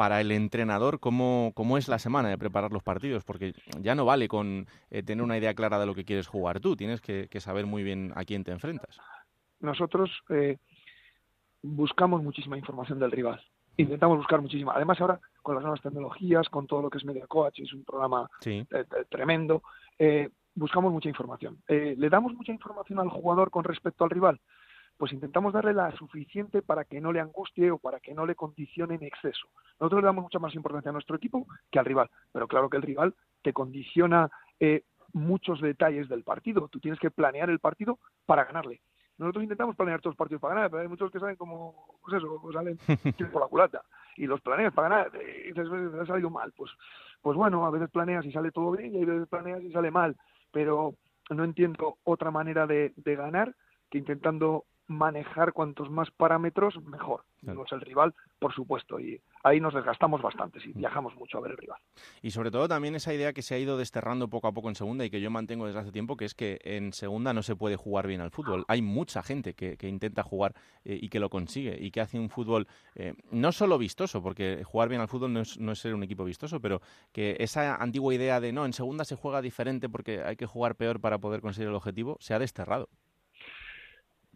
para el entrenador cómo, cómo es la semana de preparar los partidos, porque ya no vale con eh, tener una idea clara de lo que quieres jugar tú, tienes que, saber muy bien a quién te enfrentas. Nosotros eh, buscamos muchísima información del rival, intentamos buscar muchísima. Además ahora con las nuevas tecnologías, con todo lo que es Media Coach, es un programa eh, tremendo, buscamos mucha información. ¿Le damos mucha información al jugador con respecto al rival? pues intentamos darle la suficiente para que no le angustie o para que no le condicione en exceso. Nosotros le damos mucha más importancia a nuestro equipo que al rival, pero claro que el rival te condiciona eh, muchos detalles del partido. Tú tienes que planear el partido para ganarle. Nosotros intentamos planear todos los partidos para ganar, pero hay muchos que salen como, pues eso, pues salen por la culata. Y los planeas para ganar, y dices, ha salido mal. Pues, pues bueno, a veces planeas y sale todo bien, y a veces planeas y sale mal. Pero no entiendo otra manera de, de ganar que intentando manejar cuantos más parámetros, mejor. No es el rival, por supuesto, y ahí nos desgastamos bastante, y viajamos mucho a ver el rival. Y sobre todo también esa idea que se ha ido desterrando poco a poco en segunda y que yo mantengo desde hace tiempo, que es que en segunda no se puede jugar bien al fútbol. Hay mucha gente que, intenta jugar eh, y que lo consigue y que hace un fútbol eh, no solo vistoso, porque jugar bien al fútbol no es, no es ser un equipo vistoso, pero que esa antigua idea de no, en segunda se juega diferente porque hay que jugar peor para poder conseguir el objetivo, se ha desterrado.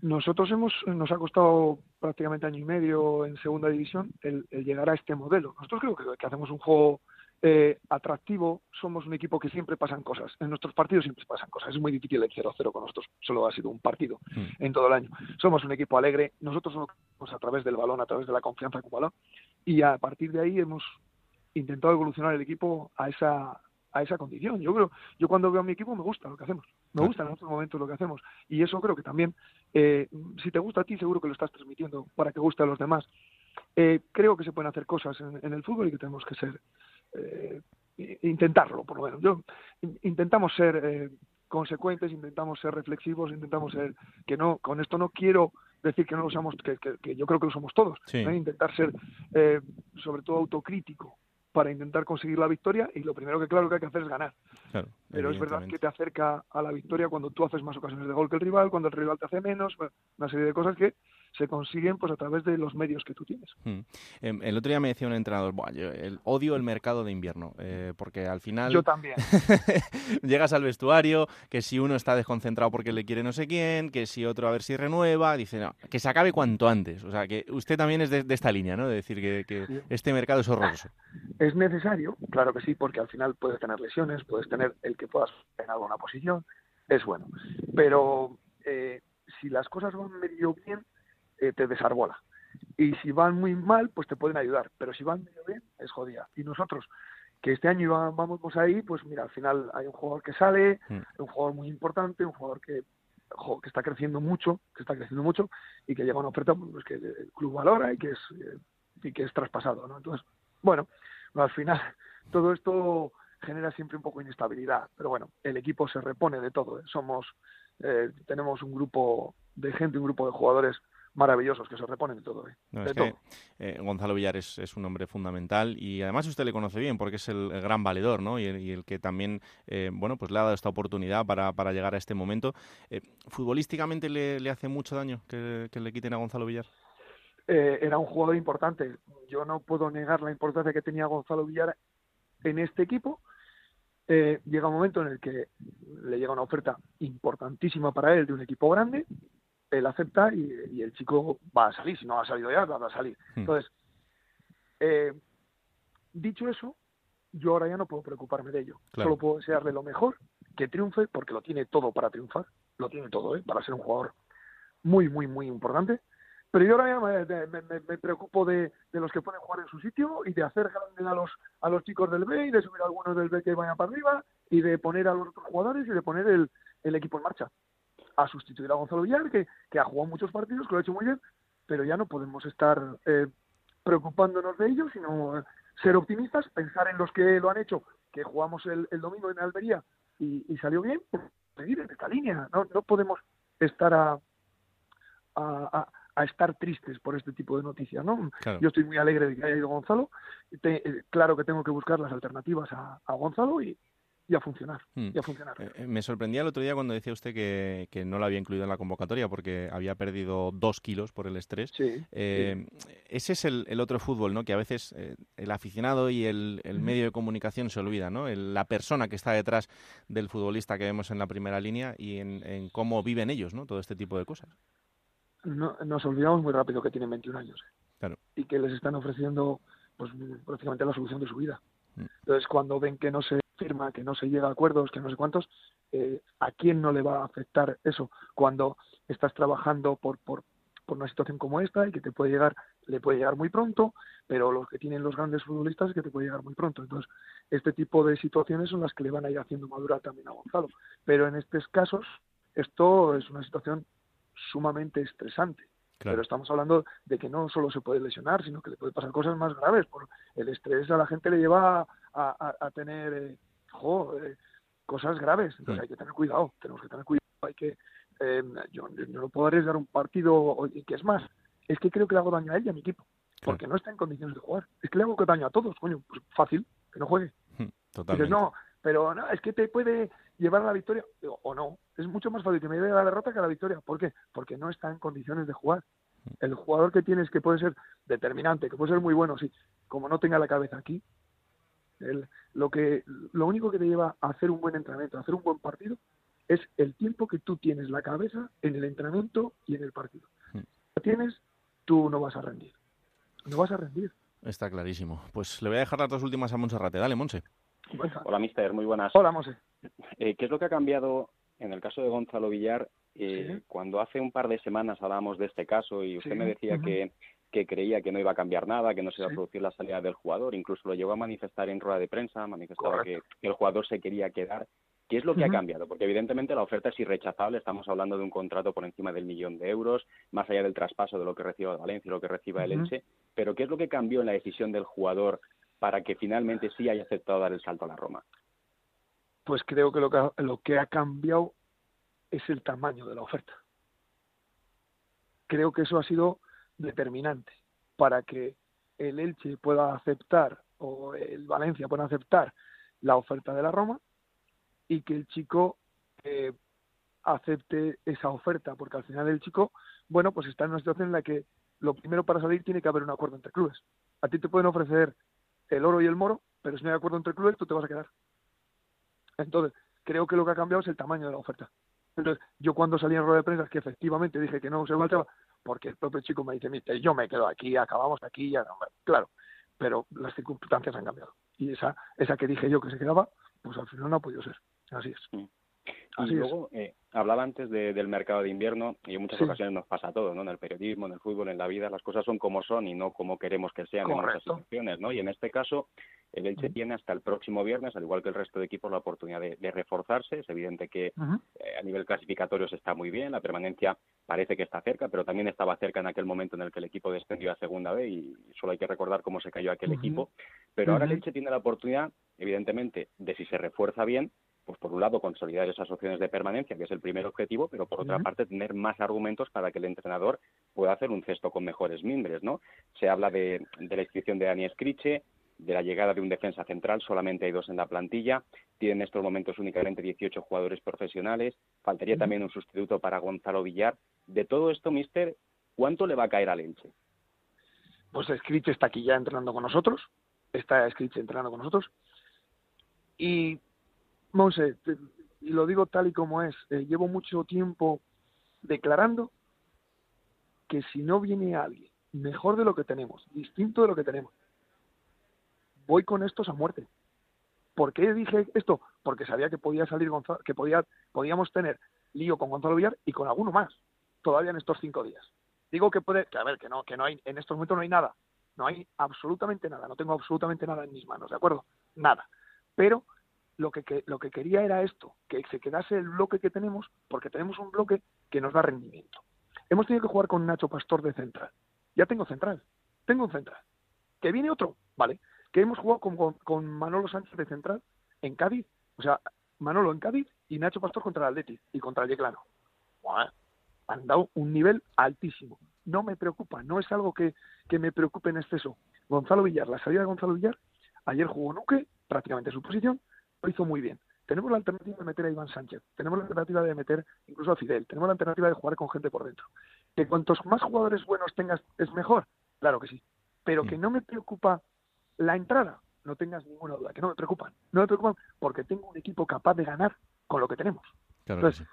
Nosotros hemos, nos ha costado prácticamente año y medio en segunda división el, llegar a este modelo. Nosotros creo que, hacemos un juego eh, atractivo, somos un equipo que siempre pasan cosas. En nuestros partidos siempre pasan cosas. Es muy difícil el 0-0 con nosotros, solo ha sido un partido mm. en todo el año. Somos un equipo alegre, nosotros somos a través del balón, a través de la confianza con balón, y a partir de ahí hemos intentado evolucionar el equipo a esa, a esa condición. Yo creo, yo cuando veo a mi equipo me gusta lo que hacemos, me gusta en estos momentos lo que hacemos y eso creo que también, eh, si te gusta a ti seguro que lo estás transmitiendo para que guste a los demás. Eh, creo que se pueden hacer cosas en, el fútbol y que tenemos que ser, eh, intentarlo por lo menos. Yo intentamos ser consecuentes, intentamos ser reflexivos, intentamos ser que no, con esto no quiero decir que no lo somos, que, que, yo creo que lo somos todos, intentar ser sobre todo autocrítico para intentar conseguir la victoria y lo primero que claro que hay que hacer es ganar. Pero es verdad que te acerca a la victoria cuando tú haces más ocasiones de gol que el rival, cuando el rival te hace menos, una serie de cosas que se consiguen pues a través de los medios que tú tienes. Hmm. Em, el otro día me decía un entrenador, yo el, odio el mercado de invierno, eh, porque al final... Yo también. llegas al vestuario, que si uno está desconcentrado porque le quiere no sé quién, que si otro a ver si renueva, dice, no, que se acabe cuanto antes. O sea, que usted también es de, esta línea, ¿no? De decir que, este mercado es horroroso. Es necesario, claro que sí, porque al final puedes tener lesiones, puedes tener el que puedas en alguna posición, es bueno. Pero eh, si las cosas van medio bien, eh, te desarbola. Y si van muy mal, pues te pueden ayudar. Pero si van medio bien, es jodida. Y nosotros, que este año vamos ahí, pues mira, al final hay un jugador que sale, mm. un jugador muy importante, un jugador que, que está creciendo mucho, que está creciendo mucho y que llega una oferta pues, que el club valora y que es, eh, y que es traspasado. ¿no? Entonces, bueno, al final todo esto genera siempre un poco de inestabilidad. Pero bueno, el equipo se repone de todo. ¿eh? Somos, tenemos un grupo de gente, un grupo de jugadores maravillosos que se reponen de todo. ¿eh? Eh, Gonzalo Villar es, un hombre fundamental y además usted le conoce bien porque es el, gran valedor ¿no? y, el, que también eh, bueno, pues le ha dado esta oportunidad para, para llegar a este momento. ¿Futbolísticamente le, hace mucho daño que, le quiten a Gonzalo Villar? era un jugador importante. Yo no puedo negar la importancia que tenía Gonzalo Villar en este equipo. llega un momento en el que le llega una oferta importantísima para él de un equipo grande él acepta y, el chico va a salir, si no ha salido ya, va a salir. Hmm. Entonces, eh, dicho eso, yo ahora ya no puedo preocuparme de ello. Solo puedo desearle lo mejor, que triunfe, porque lo tiene todo para triunfar, lo tiene todo, ¿eh? para ser un jugador muy, muy, muy importante. Pero yo ahora ya me, preocupo de, los que pueden jugar en su sitio y de hacer grande a los, a los chicos del B y de subir a algunos del B que vayan para arriba y de poner a los otros jugadores y de poner el equipo en marcha a sustituir a Gonzalo Villar, que, que ha jugado muchos partidos, que lo ha hecho muy bien, pero ya no podemos estar eh, preocupándonos de ellos, sino ser optimistas, pensar en los que lo han hecho, que jugamos el, domingo en Almería y, salió bien, pues seguir en esta línea. No, no podemos estar a, a, estar tristes por este tipo de noticias. ¿no? Yo estoy muy alegre de que haya ido Gonzalo. Eh, claro que tengo que buscar las alternativas a, a Gonzalo y, y a funcionar. Hmm. Y a funcionar. Eh, eh, me sorprendía el otro día cuando decía usted que, que, no lo había incluido en la convocatoria porque había perdido dos kilos por el estrés. Eh, ese es el, el, otro fútbol, ¿no? Que a veces el aficionado y el, el, medio de comunicación se olvida, ¿no? la persona que está detrás del futbolista que vemos en la primera línea y en, cómo viven ellos, ¿no? Todo este tipo de cosas. No, nos olvidamos muy rápido que tienen 21 años. Claro. Y que les están ofreciendo pues prácticamente la solución de su vida. Mm. Entonces, cuando ven que no se firma, que no se llega a acuerdos, que no sé cuántos, eh, ¿a quién no le va a afectar eso cuando estás trabajando por, por, por una situación como esta y que te puede llegar, le puede llegar muy pronto, pero los que tienen los grandes futbolistas es que te puede llegar muy pronto. Entonces, este tipo de situaciones son las que le van a ir haciendo madurar también a Gonzalo. Pero en estos casos, esto es una situación sumamente estresante. Pero estamos hablando de que no solo se puede lesionar, sino que le puede pasar cosas más graves. Por el estrés a la gente le lleva a, tener eh, eh, cosas graves. Entonces hay que tener cuidado, tenemos que tener cuidado. Hay que, eh, yo, no puedo arriesgar un partido, y que es más, es que creo que le hago daño a él y a mi equipo, porque no está en condiciones de jugar. Es que le hago daño a todos, coño, pues fácil, que no juegue. No, pero no, es que te puede llevar a la victoria, o no, es mucho más fácil que me lleve a la derrota que a la victoria. ¿Por qué? Porque no está en condiciones de jugar. El jugador que tienes que puede ser determinante, que puede ser muy bueno, sí, como no tenga la cabeza aquí, lo, que, lo único que te lleva a hacer un buen entrenamiento, a hacer un buen partido, es el tiempo que tú tienes la cabeza en el entrenamiento y en el partido. Si lo tienes, tú no vas a rendir. No vas a rendir. Está clarísimo. Pues le voy a dejar las dos últimas a Monserrate. Dale, Monse. Hola, mister. Muy buenas. Hola, Monse. Eh, ¿Qué es lo que ha cambiado en el caso de Gonzalo Villar? Eh, Cuando hace un par de semanas hablábamos de este caso y usted me decía que, que creía que no iba a cambiar nada, que no se iba a producir la salida del jugador, incluso lo llegó a manifestar en rueda de prensa, manifestaba que, el jugador se quería quedar. ¿Qué es lo que ha cambiado? Porque evidentemente la oferta es irrechazable, estamos hablando de un contrato por encima del millón de euros, más allá del traspaso de lo que reciba Valencia y lo que reciba el Elche, pero ¿qué es lo que cambió en la decisión del jugador para que finalmente sí haya aceptado dar el salto a la Roma? Pues creo que lo que, lo que ha cambiado es el tamaño de la oferta. Creo que eso ha sido determinante para que el Elche pueda aceptar o el Valencia pueda aceptar la oferta de la Roma y que el chico eh, acepte esa oferta, porque al final el chico, bueno, pues está en una situación en la que lo primero para salir tiene que haber un acuerdo entre clubes. A ti te pueden ofrecer el oro y el moro, pero si no hay acuerdo entre clubes, tú te vas a quedar. Entonces, creo que lo que ha cambiado es el tamaño de la oferta. Entonces, yo cuando salí en rueda de prensa, que efectivamente dije que no se marchaba, porque el propio chico me dice, yo me quedo aquí, acabamos aquí, ya no, claro, pero las circunstancias han cambiado. Y esa, esa que dije yo que se quedaba, pues al final no ha podido ser. Así es. Mm. y luego, eh, hablaba antes del mercado de invierno y en muchas ocasiones nos pasa todo, ¿no? En el periodismo, en el fútbol, en la vida, las cosas son como son y no como queremos que sean en muchas situaciones, ¿no? Y en este caso, el Elche tiene hasta el próximo viernes, al igual que el resto de equipos, la oportunidad de, reforzarse. Es evidente que eh, a nivel clasificatorio se está muy bien, la permanencia parece que está cerca, pero también estaba cerca en aquel momento en el que el equipo descendió a segunda vez y solo hay que recordar cómo se cayó aquel equipo. Pero ahora el Elche tiene la oportunidad, evidentemente, de si se refuerza bien, pues por un lado consolidar esas opciones de permanencia, que es el primer objetivo, pero por otra parte tener más argumentos para que el entrenador pueda hacer un cesto con mejores mimbres, ¿no? Se habla de, la inscripción de Dani Scriche, de la llegada de un defensa central, solamente hay dos en la plantilla, tienen en estos momentos únicamente 18 jugadores profesionales, faltaría también un sustituto para Gonzalo Villar. De todo esto, mister, ¿cuánto le va a caer al Elche? Pues Scriche está aquí ya entrenando con nosotros, está Scriche entrenando con nosotros, y Monse, y lo digo tal y como es, eh, llevo mucho tiempo declarando que si no viene alguien mejor de lo que tenemos, distinto de lo que tenemos, voy con estos a muerte. ¿Por qué dije esto? Porque sabía que podía salir Gonzalo, que podía, podíamos tener lío con Gonzalo Villar y con alguno más todavía en estos cinco días. Digo que puede, que a ver, que no, que no hay, en estos momentos no hay nada, no hay absolutamente nada, no tengo absolutamente nada en mis manos, ¿de acuerdo? Nada. Pero lo que, lo que quería era esto, que se quedase el bloque que tenemos, porque tenemos un bloque que nos da rendimiento. Hemos tenido que jugar con Nacho Pastor de central. Ya tengo central, tengo un central. Que viene otro, ¿vale? Que hemos jugado con, con, Manolo Sánchez de central en Cádiz, o sea, Manolo en Cádiz y Nacho Pastor contra el Atleti y contra el Yeclano. Han dado un nivel altísimo. No me preocupa, no es algo que, que me preocupe en exceso. Gonzalo Villar, la salida de Gonzalo Villar, ayer jugó Nuque, prácticamente su posición, lo hizo muy bien. Tenemos la alternativa de meter a Iván Sánchez, tenemos la alternativa de meter incluso a Fidel, tenemos la alternativa de jugar con gente por dentro. Que cuantos más jugadores buenos tengas es mejor, claro que sí, pero que no me preocupa la entrada, no tengas ninguna duda, que no me preocupan, no me preocupan porque tengo un equipo capaz de ganar con lo que tenemos. Entonces,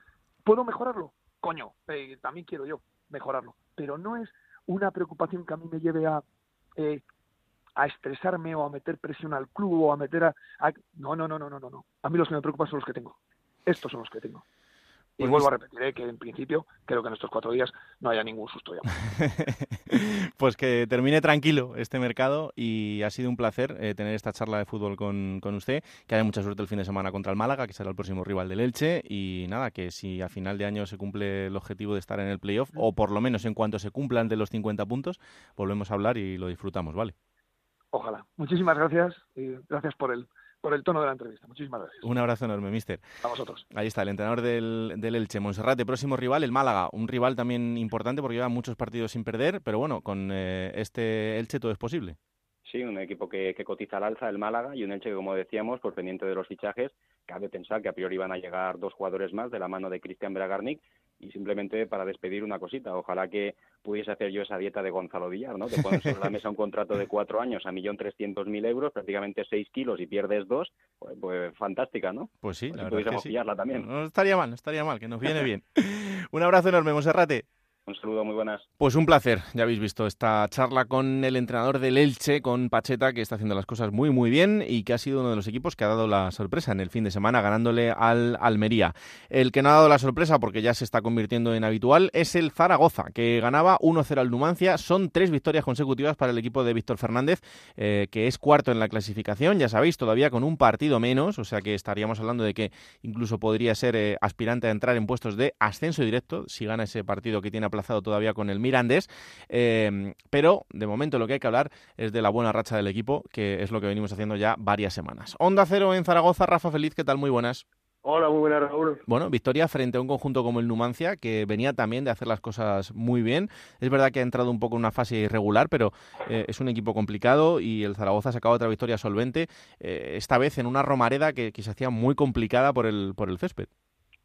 ¿puedo mejorarlo? Coño, eh, también quiero yo mejorarlo, pero no es una preocupación que a mí me lleve a eh, a estresarme o a meter presión al club o a meter a, No, no, no, no, no, no. A mí los que me preocupan son los que tengo. Estos son los que tengo. Y vuelvo a repetir que en principio creo que en estos cuatro días no haya ningún susto ya. pues que termine tranquilo este mercado y ha sido un placer eh, tener esta charla de fútbol con, con, usted. Que haya mucha suerte el fin de semana contra el Málaga, que será el próximo rival del Elche. Y nada, que si a final de año se cumple el objetivo de estar en el playoff, o por lo menos en cuanto se cumplan de los 50 puntos, volvemos a hablar y lo disfrutamos, ¿vale? Ojalá. Muchísimas gracias y gracias por el por el tono de la entrevista. Muchísimas gracias. Un abrazo enorme, mister. A vosotros. Ahí está, el entrenador del, del Elche, Monserrate. Próximo rival, el Málaga. Un rival también importante porque lleva muchos partidos sin perder, pero bueno, con eh, este Elche todo es posible. Sí, un equipo que, que, cotiza al alza, el Málaga, y un Elche que, como decíamos, por pendiente de los fichajes, cabe pensar que a priori van a llegar dos jugadores más de la mano de Cristian Bragarnik, y simplemente para despedir una cosita, ojalá que pudiese hacer yo esa dieta de Gonzalo Villar, ¿no? Te pones sobre la mesa un contrato de cuatro años a millón trescientos mil euros, prácticamente seis kilos y pierdes dos, pues, pues fantástica, ¿no? Pues sí, pues la verdad que sí. también. No, no estaría mal, no estaría mal, que nos viene bien. un abrazo enorme, Monserrate. Un saludo, muy buenas. Pues un placer, ya habéis visto esta charla con el entrenador del Elche, con Pacheta, que está haciendo las cosas muy muy bien y que ha sido uno de los equipos que ha dado la sorpresa en el fin de semana ganándole al Almería. El que no ha dado la sorpresa, porque ya se está convirtiendo en habitual, es el Zaragoza, que ganaba 1-0 al Numancia. Son tres victorias consecutivas para el equipo de Víctor Fernández, eh, que es cuarto en la clasificación, ya sabéis, todavía con un partido menos, o sea que estaríamos hablando de que incluso podría ser eh, aspirante a entrar en puestos de ascenso directo si gana ese partido que tiene aplazado todavía con el Mirandés, eh, pero de momento lo que hay que hablar es de la buena racha del equipo, que es lo que venimos haciendo ya varias semanas. Onda Cero en Zaragoza, Rafa Feliz, ¿qué tal? Muy buenas. Hola, muy buenas, Raúl. Bueno, victoria frente a un conjunto como el Numancia, que venía también de hacer las cosas muy bien. Es verdad que ha entrado un poco en una fase irregular, pero eh, es un equipo complicado y el Zaragoza ha sacado otra victoria solvente, eh, esta vez en una Romareda que, que se hacía muy complicada por el, por el césped.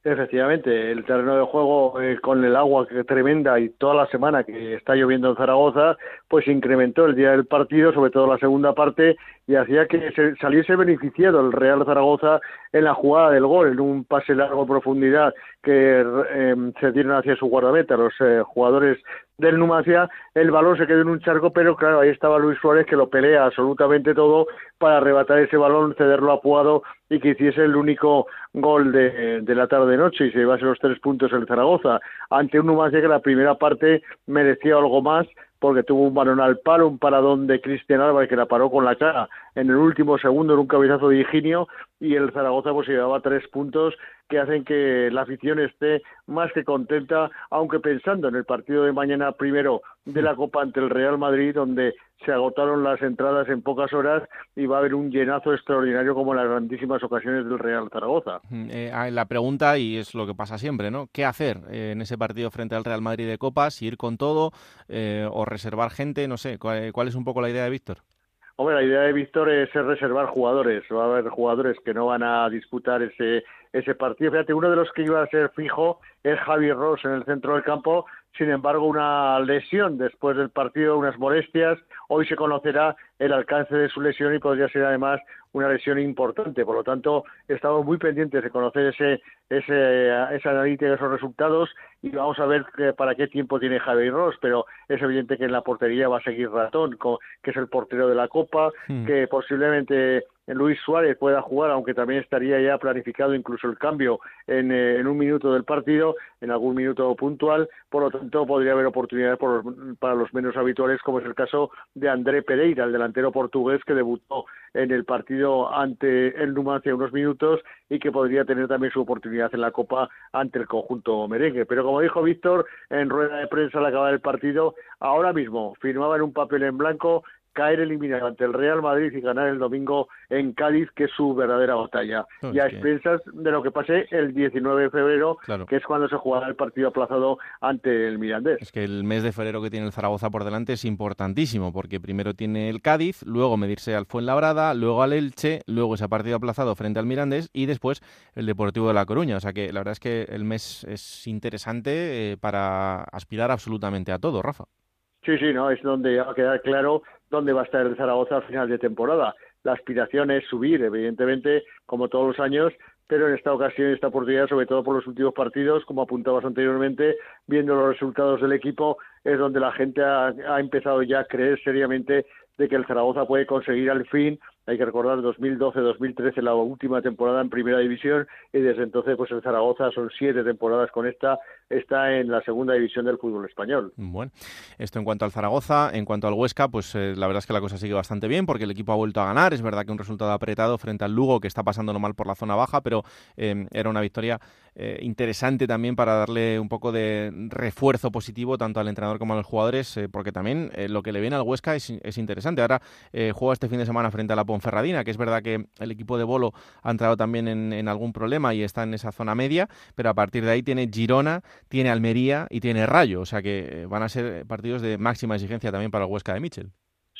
Efectivamente, el terreno de juego eh, con el agua que tremenda y toda la semana que está lloviendo en Zaragoza, pues incrementó el día del partido, sobre todo la segunda parte, y hacía que se saliese beneficiado el Real Zaragoza en la jugada del gol, en un pase largo en profundidad que eh, se dieron hacia su guardameta los eh, jugadores del Numancia, el balón se quedó en un charco, pero claro, ahí estaba Luis Suárez que lo pelea absolutamente todo para arrebatar ese balón, cederlo a Puado y que hiciese el único gol de, de la tarde-noche y se llevase los tres puntos el Zaragoza. Ante un Numancia que la primera parte merecía algo más porque tuvo un balón al palo, un paradón de Cristian Álvarez que la paró con la cara en el último segundo en un cabezazo de Higinio y el Zaragoza pues llevaba tres puntos que hacen que la afición esté más que contenta, aunque pensando en el partido de mañana primero de la Copa ante el Real Madrid, donde se agotaron las entradas en pocas horas y va a haber un llenazo extraordinario como en las grandísimas ocasiones del Real Zaragoza. Eh, la pregunta, y es lo que pasa siempre, ¿no? ¿Qué hacer eh, en ese partido frente al Real Madrid de Copa? ¿Si ir con todo eh, o reservar gente? No sé, ¿cuál es un poco la idea de Víctor? Hombre, la idea de Víctor es reservar jugadores. Va a haber jugadores que no van a disputar ese, ese partido. Fíjate, uno de los que iba a ser fijo es Javi Ross en el centro del campo. Sin embargo, una lesión después del partido, unas molestias. Hoy se conocerá el alcance de su lesión y podría ser además una lesión importante. Por lo tanto, estamos muy pendientes de conocer ese, ese, esa analítica, esos resultados y vamos a ver para qué tiempo tiene Javier Ross. Pero es evidente que en la portería va a seguir Ratón, que es el portero de la Copa, hmm. que posiblemente Luis Suárez pueda jugar, aunque también estaría ya planificado incluso el cambio en, eh, en un minuto del partido, en algún minuto puntual. Por lo tanto, podría haber oportunidades para los menos habituales, como es el caso de André Pereira, el delantero portugués que debutó en el partido ante el Numancia unos minutos y que podría tener también su oportunidad en la Copa ante el conjunto merengue. Pero como dijo Víctor en rueda de prensa al acabar el partido, ahora mismo firmaba en un papel en blanco caer eliminado ante el Real Madrid y ganar el domingo en Cádiz, que es su verdadera batalla. y a expensas de lo que pase el 19 de febrero, que es cuando se jugará el partido aplazado ante el Mirandés. Es que el mes de febrero que tiene el Zaragoza por delante es importantísimo, porque primero tiene el Cádiz, luego medirse al Fuenlabrada, luego al Elche, luego ese partido aplazado frente al Mirandés y después el Deportivo de La Coruña. O sea que la verdad es que el mes es interesante eh, para aspirar absolutamente a todo, Rafa. Sí, sí, no, es donde va a quedar claro dónde va a estar el Zaragoza al final de temporada. La aspiración es subir, evidentemente, como todos los años, pero en esta ocasión, esta oportunidad, sobre todo por los últimos partidos, como apuntabas anteriormente, viendo los resultados del equipo, es donde la gente ha, ha empezado ya a creer seriamente de que el Zaragoza puede conseguir al fin hay que recordar 2012-2013 la última temporada en Primera División y desde entonces pues en Zaragoza son siete temporadas con esta, está en la Segunda División del fútbol español. Bueno, esto en cuanto al Zaragoza, en cuanto al Huesca, pues eh, la verdad es que la cosa sigue bastante bien porque el equipo ha vuelto a ganar, es verdad que un resultado apretado frente al Lugo que está pasándolo mal por la zona baja, pero eh, era una victoria eh, interesante también para darle un poco de refuerzo positivo tanto al entrenador como a los jugadores, porque también lo que le viene al Huesca es, interesante. Ahora juega este fin de semana frente a la Ponferradina, que es verdad que el equipo de Bolo ha entrado también en, algún problema y está en esa zona media, pero a partir de ahí tiene Girona, tiene Almería y tiene Rayo, o sea que van a ser partidos de máxima exigencia también para el Huesca de Michel.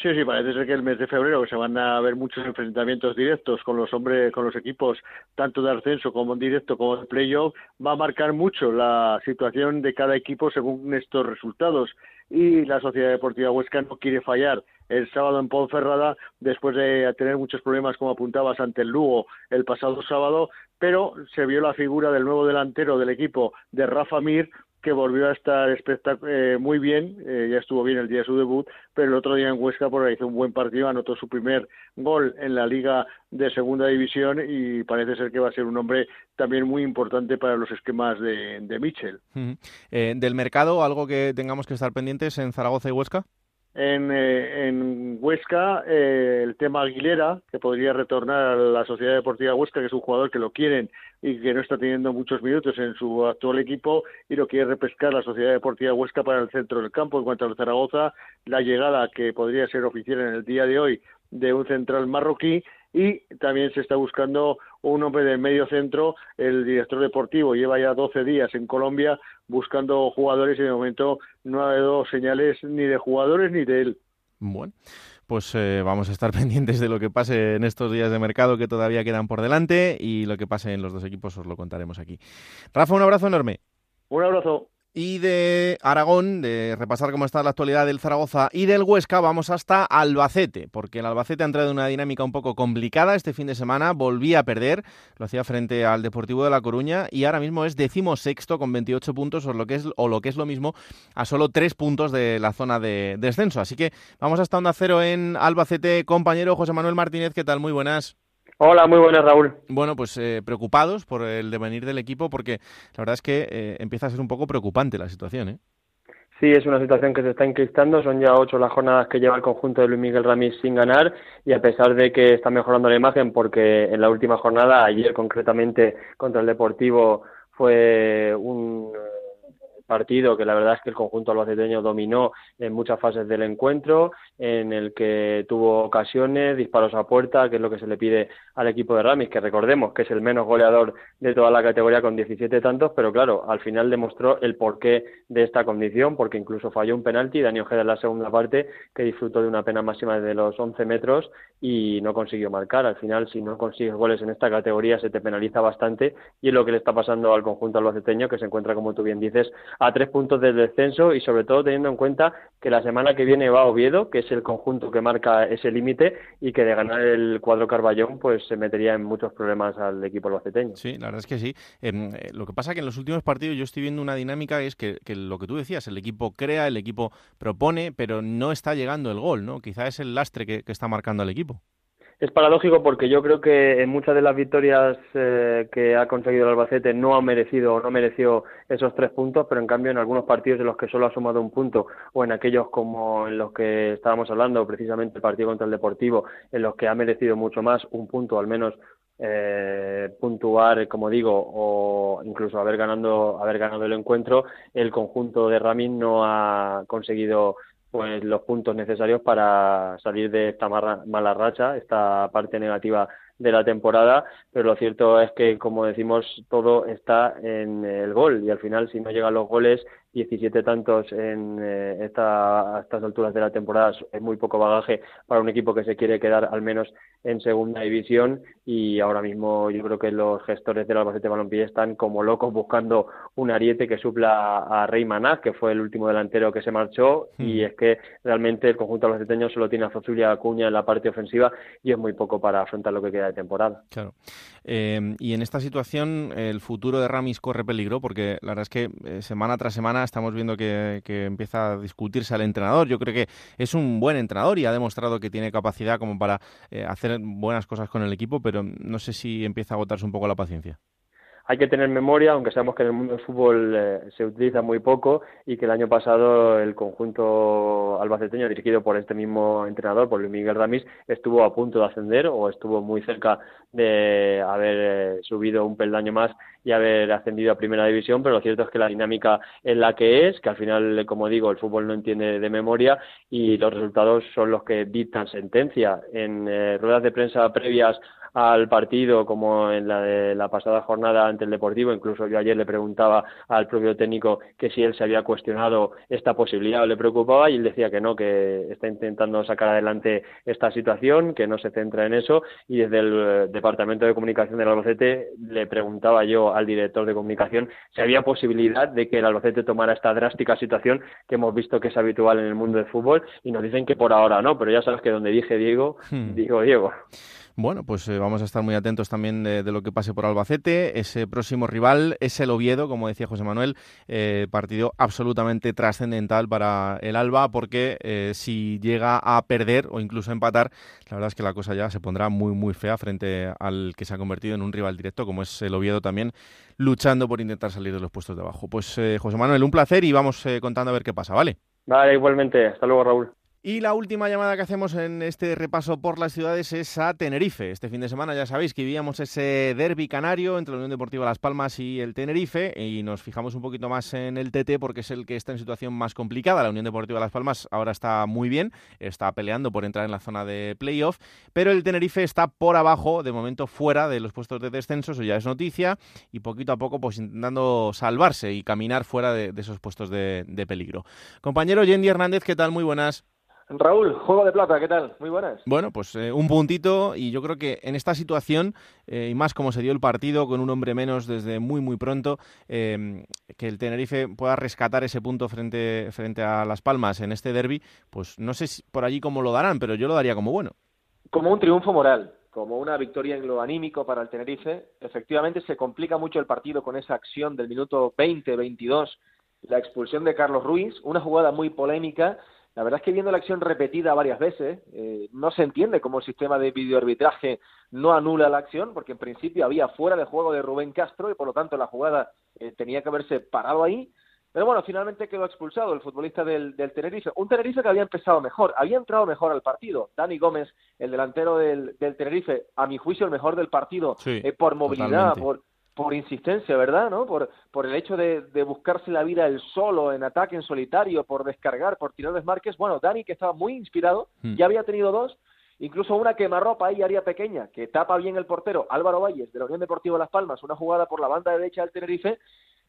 Sí, sí, parece ser que el mes de febrero se van a ver muchos enfrentamientos directos con los hombres, con los equipos, tanto de ascenso como en directo como de playoff, va a marcar mucho la situación de cada equipo según estos resultados. Y la Sociedad Deportiva Huesca no quiere fallar. El sábado en Ponferrada después de tener muchos problemas, como apuntabas, ante el Lugo el pasado sábado, pero se vio la figura del nuevo delantero del equipo de Rafa Mir que volvió a estar eh, muy bien, eh, ya estuvo bien el día de su debut, pero el otro día en Huesca por hizo un buen partido, anotó su primer gol en la Liga de Segunda División y parece ser que va a ser un hombre también muy importante para los esquemas de, de Mitchell. Eh, ¿Del mercado algo que tengamos que estar pendientes en Zaragoza y Huesca? En, en Huesca, el tema Aguilera, que podría retornar a la Sociedad Deportiva Huesca, que es un jugador que lo quieren y que no está teniendo muchos minutos en su actual equipo y lo quiere repescar la Sociedad Deportiva Huesca para el centro del campo. En cuanto al Zaragoza, la llegada que podría ser oficial en el día de hoy de un central marroquí y también se está buscando un hombre de medio centro. El director deportivo lleva ya 12 días en Colombia buscando jugadores y de momento no ha dado señales ni de jugadores ni de él. Bueno, pues eh, vamos a estar pendientes de lo que pase en estos días de mercado que todavía quedan por delante y lo que pase en los dos equipos os lo contaremos aquí. Rafa, un abrazo enorme. Un abrazo. Y de Aragón, de repasar cómo está la actualidad del Zaragoza y del Huesca, vamos hasta Albacete, porque el Albacete ha entrado en una dinámica un poco complicada este fin de semana, volvía a perder, lo hacía frente al Deportivo de La Coruña y ahora mismo es decimosexto con 28 puntos, o lo que es, o lo, que es lo mismo, a solo tres puntos de la zona de descenso. Así que vamos hasta Onda Cero en Albacete, compañero José Manuel Martínez, ¿qué tal? Muy buenas. Hola, muy buenas, Raúl. Bueno, pues eh, preocupados por el devenir del equipo porque la verdad es que eh, empieza a ser un poco preocupante la situación, ¿eh? Sí, es una situación que se está enquistando. Son ya ocho las jornadas que lleva el conjunto de Luis Miguel Ramírez sin ganar y a pesar de que está mejorando la imagen porque en la última jornada, ayer concretamente contra el Deportivo, fue un partido que la verdad es que el conjunto albaceteño dominó en muchas fases del encuentro, en el que tuvo ocasiones, disparos a puerta, que es lo que se le pide al equipo de Ramis, que recordemos que es el menos goleador de toda la categoría con 17 tantos, pero claro, al final demostró el porqué de esta condición, porque incluso falló un penalti, Dani Ojeda en la segunda parte, que disfrutó de una pena máxima de los 11 metros y no consiguió marcar. Al final, si no consigues goles en esta categoría, se te penaliza bastante y es lo que le está pasando al conjunto albaceteño, que se encuentra, como tú bien dices, a tres puntos del descenso y sobre todo teniendo en cuenta que la semana que viene va Oviedo, que es el conjunto que marca ese límite y que de ganar el cuadro Carballón pues se metería en muchos problemas al equipo albaceteño. Sí, la verdad es que sí. Em, eh, lo que pasa que en los últimos partidos yo estoy viendo una dinámica es que, lo que tú decías, el equipo crea, el equipo propone, pero no está llegando el gol, ¿no? Quizá es el lastre que está marcando al equipo es paradójico porque yo creo que en muchas de las victorias eh, que ha conseguido el Albacete no ha merecido o no mereció esos tres puntos, pero en cambio en algunos partidos en los que solo ha sumado un punto o en aquellos como en los que estábamos hablando, precisamente el partido contra el Deportivo, en los que ha merecido mucho más un punto, al menos eh, puntuar, como digo, o incluso haber ganando, haber ganado el encuentro, el conjunto de Ramin no ha conseguido pues los puntos necesarios para salir de esta mala racha, esta parte negativa de la temporada, pero lo cierto es que, como decimos, todo está en el gol. Y al final, si no llegan los goles, 17 tantos en eh, esta, a estas alturas de la temporada es muy poco bagaje para un equipo que se quiere quedar al menos en segunda división y ahora mismo yo creo que los gestores del Albacete Balompié están como locos buscando un ariete que supla a Rey Manaz, que fue el último delantero que se marchó y hmm. es que realmente el conjunto albaceteño solo tiene a Zozulia Acuña en la parte ofensiva y es muy poco para afrontar lo que queda de temporada. Claro. Eh, y en esta situación el futuro de Ramis corre peligro porque la verdad es que eh, semana tras semana estamos viendo que, empieza a discutirse al entrenador. Yo creo que es un buen entrenador y ha demostrado que tiene capacidad como para eh, hacer buenas cosas con el equipo, pero no sé si empieza a agotarse un poco la paciencia hay que tener memoria, aunque sabemos que en el mundo del fútbol eh, se utiliza muy poco y que el año pasado el conjunto albaceteño dirigido por este mismo entrenador, por Luis Miguel Ramis, estuvo a punto de ascender o estuvo muy cerca de haber eh, subido un peldaño más y haber ascendido a primera división, pero lo cierto es que la dinámica es la que es, que al final, como digo, el fútbol no entiende de memoria y los resultados son los que dictan sentencia. En eh, ruedas de prensa previas al partido como en la de la pasada jornada ante el Deportivo. Incluso yo ayer le preguntaba al propio técnico que si él se había cuestionado esta posibilidad o le preocupaba y él decía que no, que está intentando sacar adelante esta situación, que no se centra en eso y desde el eh, Departamento de Comunicación del Albacete le preguntaba yo al director de comunicación si había posibilidad de que el Albacete tomara esta drástica situación que hemos visto que es habitual en el mundo del fútbol y nos dicen que por ahora no, pero ya sabes que donde dije Diego, hmm. digo Diego. Bueno, pues eh, vamos a estar muy atentos también de, lo que pase por Albacete. Ese próximo rival es el Oviedo, como decía José Manuel, eh, partido absolutamente trascendental para el Alba, porque eh, si llega a perder o incluso a empatar, la verdad es que la cosa ya se pondrá muy, muy fea frente al que se ha convertido en un rival directo, como es el Oviedo también, luchando por intentar salir de los puestos de abajo. Pues José Manuel, un placer y vamos contando a ver qué pasa, ¿vale? Vale, igualmente. Hasta luego, Raúl. Y la última llamada que hacemos en este repaso por las ciudades es a Tenerife. Este fin de semana ya sabéis que vivíamos ese derby canario entre la Unión Deportiva Las Palmas y el Tenerife y nos fijamos un poquito más en el TT porque es el que está en situación más complicada. La Unión Deportiva Las Palmas ahora está muy bien, está peleando por entrar en la zona de playoff, pero el Tenerife está por abajo, de momento fuera de los puestos de descenso, eso ya es noticia, y poquito a poco pues intentando salvarse y caminar fuera de, esos puestos de, de peligro. Compañero Yendi Hernández, ¿qué tal? Muy buenas. Raúl, Juego de Plata, ¿qué tal? Muy buenas. Bueno, pues eh, un puntito y yo creo que en esta situación, eh, y más como se dio el partido con un hombre menos desde muy muy pronto, em, que el Tenerife pueda rescatar ese punto frente, frente a Las Palmas en este derby, pues no sé si por allí cómo lo darán, pero yo lo daría como bueno. Como un triunfo moral, como una victoria en lo anímico para el Tenerife. Efectivamente se complica mucho el partido con esa acción del minuto 20-22, la expulsión de Carlos Ruiz, una jugada muy polémica la verdad es que viendo la acción repetida varias veces, eh, no se entiende cómo el sistema de videoarbitraje no anula la acción, porque en principio había fuera de juego de Rubén Castro y por lo tanto la jugada eh, tenía que haberse parado ahí. Pero bueno, finalmente quedó expulsado el futbolista del, Tenerife. Un Tenerife que había empezado mejor, había entrado mejor al partido. Dani Gómez, el delantero del, Tenerife, a mi juicio el mejor del partido, eh, por movilidad, por, por insistencia, ¿verdad? ¿no? Por, por el hecho de, de, buscarse la vida él solo, en ataque, en solitario, por descargar, por tirar desmarques. Bueno, Dani, que estaba muy inspirado, hmm. ya había tenido dos, incluso una quemarropa ahí, área pequeña, que tapa bien el portero, Álvaro Valles, de la Unión Deportiva Las Palmas, una jugada por la banda derecha del Tenerife,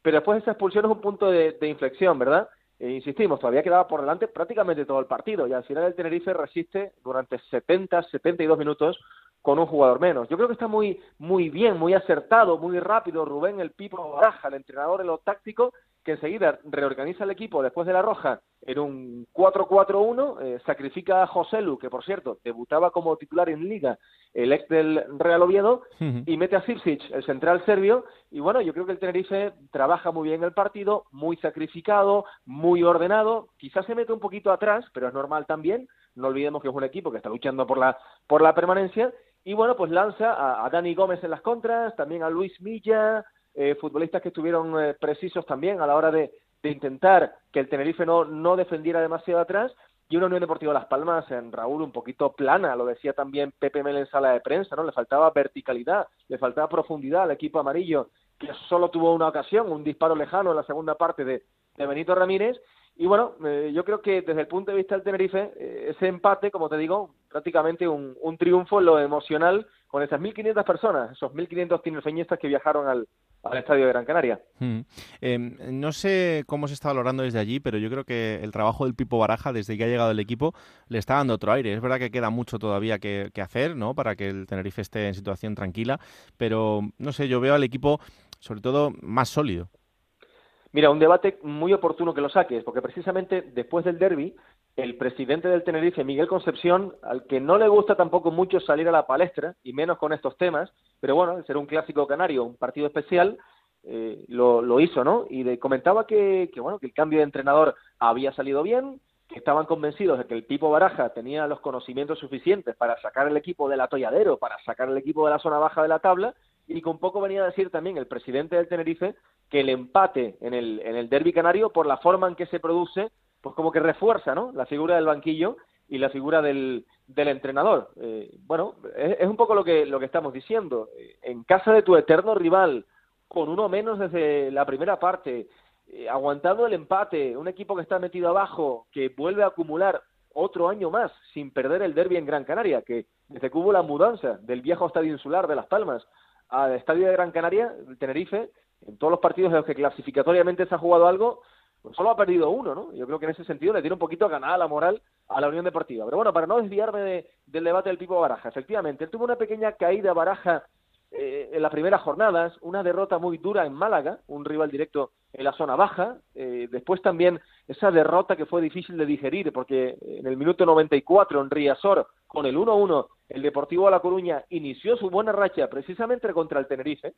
pero después esa expulsión es un punto de, inflexión, ¿verdad? E insistimos, todavía quedaba por delante prácticamente todo el partido y al final el Tenerife resiste durante 70, 72 minutos con un jugador menos. Yo creo que está muy, muy bien, muy acertado, muy rápido Rubén el Pipo Baraja, el entrenador en lo táctico, que enseguida reorganiza el equipo después de la roja en un 4-4-1, eh, sacrifica a José Lu, que por cierto debutaba como titular en liga, el ex del Real Oviedo, y mete a Sirsic, el central serbio, y bueno, yo creo que el Tenerife trabaja muy bien el partido, muy sacrificado, muy ordenado, quizás se mete un poquito atrás, pero es normal también, no olvidemos que es un equipo que está luchando por la, por la permanencia, y bueno, pues lanza a, Dani Gómez en las contras, también a Luis Milla, eh, futbolistas que estuvieron eh, precisos también a la hora de, intentar que el Tenerife no, no defendiera demasiado atrás. Y una Unión Deportiva Las Palmas en Raúl un poquito plana, lo decía también Pepe Mel en sala de prensa, ¿no? Le faltaba verticalidad, le faltaba profundidad al equipo amarillo, que solo tuvo una ocasión, un disparo lejano en la segunda parte de, de Benito Ramírez, y bueno, eh, yo creo que desde el punto de vista del Tenerife, eh, ese empate, como te digo, prácticamente un, triunfo en lo emocional con esas 1.500 personas, esos 1.500 tinerfeñistas que viajaron al, estadio de Gran Canaria. Mm. Em, no sé cómo se está valorando desde allí, pero yo creo que el trabajo del Pipo Baraja, desde que ha llegado el equipo, le está dando otro aire. Es verdad que queda mucho todavía que, que hacer, ¿no? Para que el Tenerife esté en situación tranquila, pero no sé, yo veo al equipo sobre todo más sólido. Mira, un debate muy oportuno que lo saques, porque precisamente después del derby, el presidente del Tenerife, Miguel Concepción, al que no le gusta tampoco mucho salir a la palestra, y menos con estos temas, pero bueno, al ser un clásico canario, un partido especial, eh, lo, lo, hizo, ¿no? Y comentaba que, que, bueno, que el cambio de entrenador había salido bien, que estaban convencidos de que el tipo Baraja tenía los conocimientos suficientes para sacar el equipo del atolladero, para sacar el equipo de la zona baja de la tabla, y con poco venía a decir también el presidente del Tenerife que el empate en el, en el derby canario, por la forma en que se produce, pues como que refuerza, ¿no? La figura del banquillo y la figura del, del entrenador. Eh, bueno, es, es, un poco lo que, lo que estamos diciendo. En casa de tu eterno rival, con uno menos desde la primera parte, eh, aguantando el empate, un equipo que está metido abajo, que vuelve a acumular otro año más sin perder el derby en Gran Canaria, que desde que hubo la mudanza del viejo estadio insular de Las Palmas al estadio de Gran Canaria, el Tenerife, en todos los partidos en los que clasificatoriamente se ha jugado algo, pues solo ha perdido uno, ¿no? Yo creo que en ese sentido le tiene un poquito ganada la moral a la Unión Deportiva. Pero bueno, para no desviarme del debate del tipo Baraja, efectivamente, él tuvo una pequeña caída Baraja eh, en las primeras jornadas, una derrota muy dura en Málaga, un rival directo en la zona baja, eh, después también esa derrota que fue difícil de digerir, porque en el minuto 94 en Riazor, con el 1-1, el Deportivo de La Coruña inició su buena racha precisamente contra el Tenerife,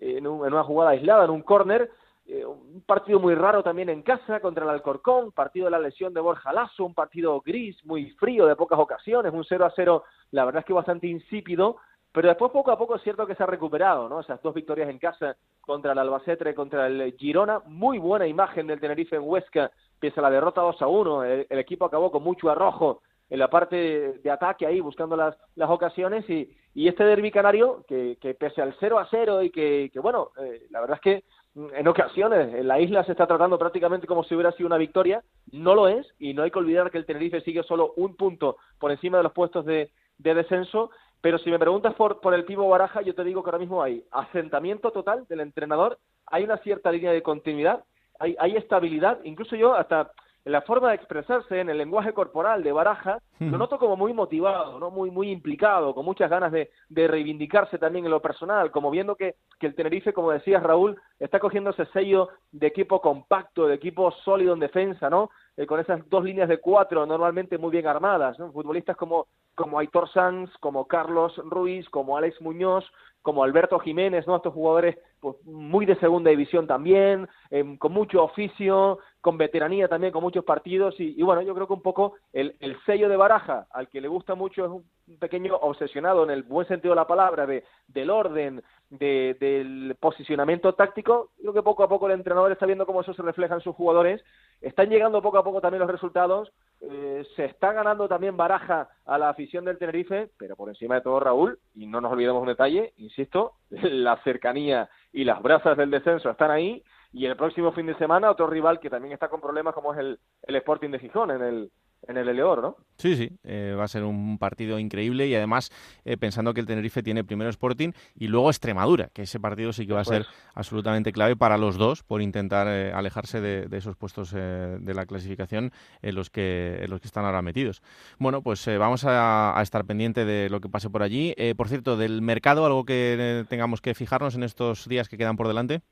en, una jugada aislada, en un córner, eh, un partido muy raro también en casa contra el Alcorcón, partido de la lesión de Borja Lasso, un partido gris, muy frío de pocas ocasiones, un 0 a 0, la verdad es que bastante insípido, pero después poco a poco es cierto que se ha recuperado, ¿no? Esas dos victorias en casa contra el Albacete contra el Girona, muy buena imagen del Tenerife en Huesca, pese a la derrota 2 a 1, el, equipo acabó con mucho arrojo en la parte de ataque ahí, buscando las, las ocasiones, y, este derbi canario, que, que pese al 0 a 0 y que, que bueno, eh, la verdad es que mm, en ocasiones en la isla se está tratando prácticamente como si hubiera sido una victoria, no lo es, y no hay que olvidar que el Tenerife sigue solo un punto por encima de los puestos de descenso pero si me preguntas por, por el Pivo Baraja, yo te digo que ahora mismo hay asentamiento total del entrenador, hay una cierta línea de continuidad, hay, hay estabilidad, incluso yo hasta en la forma de expresarse, en el lenguaje corporal de Baraja, lo noto como muy motivado, no muy muy implicado, con muchas ganas de, de reivindicarse también en lo personal, como viendo que, que el Tenerife, como decías Raúl, está cogiendo ese sello de equipo compacto, de equipo sólido en defensa, ¿no? Eh, con esas dos líneas de cuatro normalmente muy bien armadas, ¿no? Futbolistas como como Aitor Sanz, como Carlos Ruiz, como Alex Muñoz, como Alberto Jiménez, ¿no? Estos jugadores pues, muy de segunda división también, em, con mucho oficio, con veteranía también, con muchos partidos, y, y, bueno, yo creo que un poco el, el sello de Baraja, al que le gusta mucho, es un pequeño obsesionado en el buen sentido de la palabra, de, del orden, de, del posicionamiento táctico, creo que poco a poco el entrenador está viendo cómo eso se refleja en sus jugadores, están llegando poco a poco también los resultados, eh, se está ganando también baraja a la afición del Tenerife, pero por encima de todo Raúl, y no nos olvidemos un detalle, insisto, la cercanía y las brasas del descenso están ahí, y el próximo fin de semana otro rival que también está con problemas como es el, el Sporting de Gijón en el en el Eleor, ¿no? Sí, sí, eh, va a ser un partido increíble y además eh, pensando que el Tenerife tiene primero Sporting y luego Extremadura, que ese partido sí que va a ser absolutamente clave para los dos por intentar eh, alejarse de, esos puestos de la clasificación en los que en los que están ahora metidos. Bueno, pues vamos a, a, estar pendiente de lo que pase por allí. por cierto, del mercado, algo que tengamos que fijarnos en estos días que quedan por delante.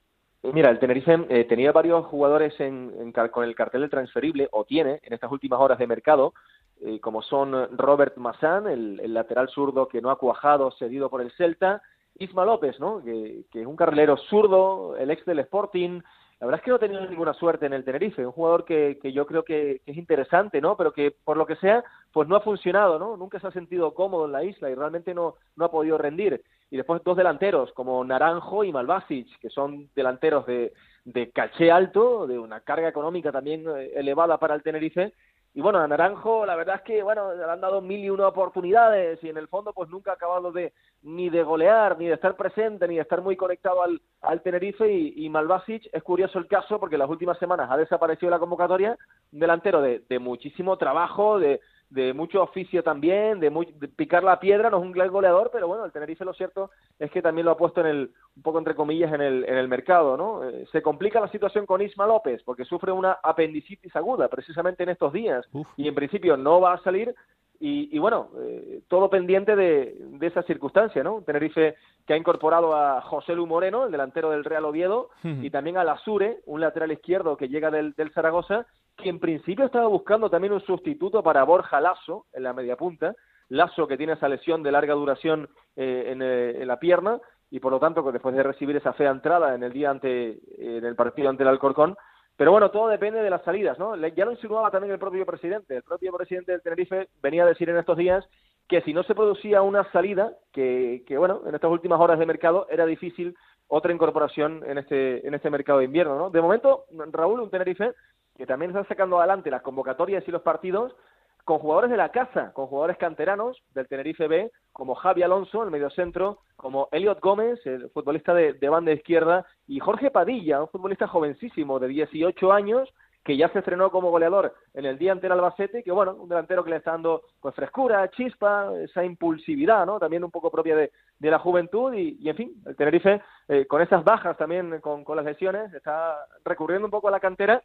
Mira, el Tenerife eh, tenía varios jugadores en, con el cartel de transferible, o tiene, en estas últimas horas de mercado, eh, como son Robert Massan, el, lateral zurdo que no ha cuajado, cedido por el Celta, Isma López, ¿no? que, es un carrilero zurdo, el ex del Sporting, la verdad es que no ha tenido ninguna suerte en el Tenerife, un jugador que, que yo creo que, que, es interesante, ¿no? Pero que por lo que sea, pues no ha funcionado, ¿no? Nunca se ha sentido cómodo en la isla y realmente no ha podido rendir y después dos delanteros como Naranjo y Malvasic, que son delanteros de, de caché alto, de una carga económica también eh, elevada para el Tenerife. Y bueno, a Naranjo la verdad es que bueno, le han dado mil y una oportunidades y en el fondo pues nunca ha acabado de ni de golear, ni de estar presente, ni de estar muy conectado al, al Tenerife y, y Malvasic es curioso el caso porque las últimas semanas ha desaparecido la convocatoria, un delantero de, de muchísimo trabajo, de, de mucho oficio también, de, picar la piedra, no es un gran goleador, pero bueno, el Tenerife lo cierto es que también lo ha puesto en el, un poco entre comillas, en el, en el mercado, ¿no? Eh, se complica la situación con Isma López, porque sufre una apendicitis aguda precisamente en estos días, y en principio no va a salir, y, y bueno, eh, todo pendiente de, de, esa circunstancia, ¿no? Tenerife que ha incorporado a José Lu Moreno, el delantero del Real Oviedo, y también a Lasure, un lateral izquierdo que llega del, del Zaragoza, que en principio estaba buscando también un sustituto para Borja Lasso en la media punta, Lasso que tiene esa lesión de larga duración eh, en, eh, en, la pierna, y por lo tanto después de recibir esa fea entrada en el día ante en el partido ante el Alcorcón pero bueno, todo depende de las salidas, ¿no? Ya lo insinuaba también el propio presidente. El propio presidente del Tenerife venía a decir en estos días que si no se producía una salida, que, que bueno, en estas últimas horas de mercado era difícil otra incorporación en este, en este mercado de invierno, ¿no? De momento, Raúl, un Tenerife que también está sacando adelante las convocatorias y los partidos con jugadores de la casa, con jugadores canteranos del Tenerife B, como Javi Alonso, el mediocentro, como Elliot Gómez, el futbolista de, banda izquierda, y Jorge Padilla, un futbolista jovencísimo de 18 años, que ya se estrenó como goleador en el día ante el Albacete, que bueno, un delantero que le está dando pues frescura, chispa, esa impulsividad, ¿no? También un poco propia de, la juventud y, en fin, el Tenerife eh, con esas bajas también con las lesiones está recurriendo un poco a la cantera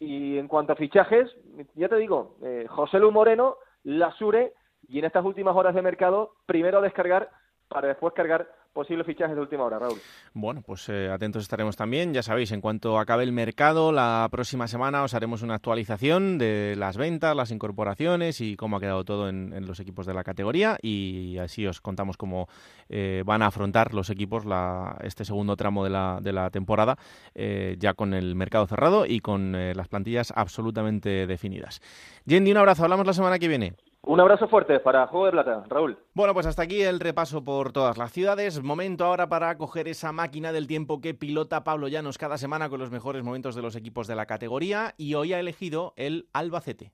y en cuanto a fichajes, ya te digo, eh, José Lu Moreno, Lasure y en estas últimas horas de mercado, primero descargar para después cargar posibles fichajes de última hora, Raúl. Bueno, pues eh, atentos estaremos también. Ya sabéis, en cuanto acabe el mercado, la próxima semana os haremos una actualización de las ventas, las incorporaciones y cómo ha quedado todo en, los equipos de la categoría y así os contamos cómo eh, van a afrontar los equipos la, este segundo tramo de la, de la temporada, eh, ya con el mercado cerrado y con las plantillas absolutamente definidas. Yendi, un abrazo. Hablamos la semana que viene. Un abrazo fuerte para Juego de Plata, Raúl. Bueno, pues hasta aquí el repaso por todas las ciudades. Momento ahora para coger esa máquina del tiempo que pilota Pablo Llanos cada semana con los mejores momentos de los equipos de la categoría y hoy ha elegido el Albacete.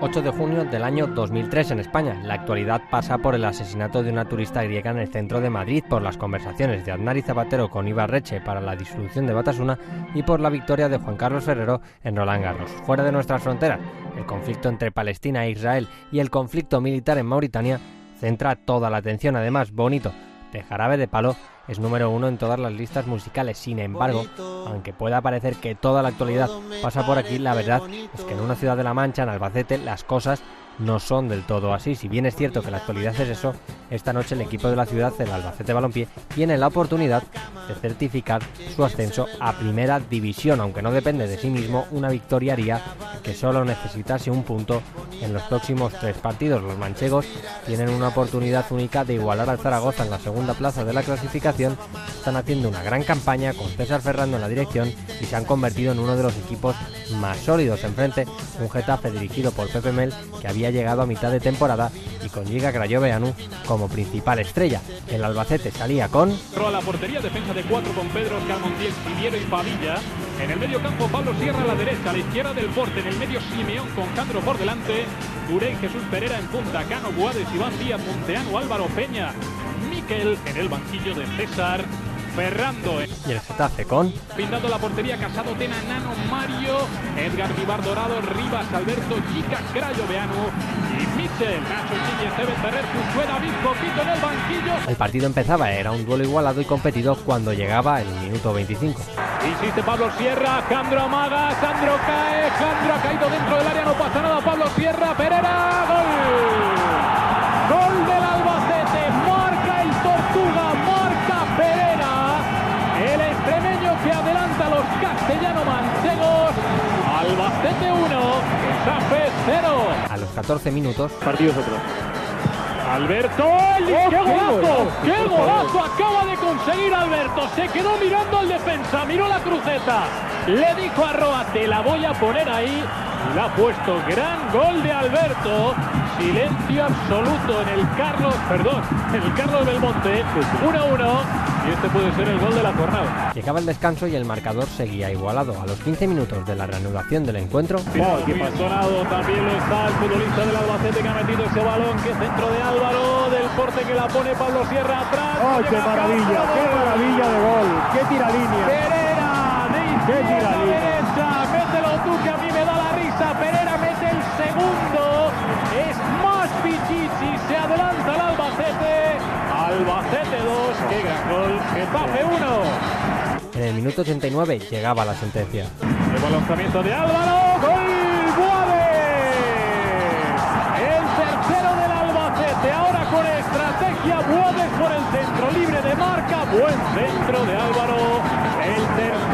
8 de junio del año 2003 en España. La actualidad pasa por el asesinato de una turista griega en el centro de Madrid, por las conversaciones de Aznar y Zapatero con Ibarreche para la disolución de Batasuna y por la victoria de Juan Carlos Ferrero en Roland Garros. Fuera de nuestras fronteras, el conflicto entre Palestina e Israel y el conflicto militar en Mauritania centra toda la atención. Además, bonito, de Jarabe de Palo es número uno en todas las listas musicales. Sin embargo, aunque pueda parecer que toda la actualidad pasa por aquí, la verdad es que en una ciudad de La Mancha, en Albacete, las cosas no son del todo así. Si bien es cierto que la actualidad es eso, esta noche el equipo de la ciudad, el Albacete Balompié, tiene la oportunidad de certificar su ascenso a Primera División, aunque no depende de sí mismo, una victoria haría que solo necesitase un punto en los próximos tres partidos. Los manchegos tienen una oportunidad única de igualar al Zaragoza en la segunda plaza de la clasificación, están haciendo una gran campaña con César Ferrando en la dirección y se han convertido en uno de los equipos más sólidos. Enfrente, un Getafe dirigido por Pepe Mel que había llegado a mitad de temporada y con Giga Crayoveanu como principal estrella. El Albacete salía con... A la portería, defensa de cuatro con Pedro, Carmontiel, Siviero y Pavilla. En el medio campo, Pablo Sierra a la derecha, a la izquierda del porte. En el medio, Simeón con Candro por delante. Durey, Jesús Pereira en punta. Cano, Guades, Iván Díaz, Monteano, Álvaro Peña. Miquel en el banquillo de César. Ferrando. Y el Getafe con. Pintando la portería, Casado, Tena, Nano, Mario, Edgar Vivar Dorado, Rivas, Alberto, Chica, Crayo, Beano y Michel. Nacho Ferrer, en el banquillo. El partido empezaba, era un duelo igualado y competido cuando llegaba el minuto 25. Insiste Pablo Sierra, Candro amaga, Sandro cae, Candro ha caído dentro del área, no pasa nada, Pablo Sierra, Pereira, gol. A los 14 minutos. Partidos otros. Alberto, ¡qué golazo! ¡Qué golazo acaba de conseguir Alberto! Se quedó mirando al defensa, miró la cruceta, le dijo a Roa, te la voy a poner ahí, y la ha puesto. Gran gol de Alberto, silencio absoluto en el Carlos, perdón, en el Carlos Belmonte, 1-1 y este puede ser el gol de la jornada. Llegaba el descanso y el marcador seguía igualado. A los 15 minutos de la reanudación del encuentro. Oh, aquí pasonado también lo está el futbolista del Albacete que ha metido ese balón. Que centro de Álvaro, del porte que la pone Pablo Sierra atrás. ¡Oh, qué maravilla! ¡Qué maravilla de gol! ¡Qué tira línea! Pereira, de minuto 89 llegaba la sentencia. El lanzamiento de Álvaro, gol Boades. El tercero del Albacete, ahora con estrategia Boades por el centro libre de marca, buen centro de Álvaro. El tercero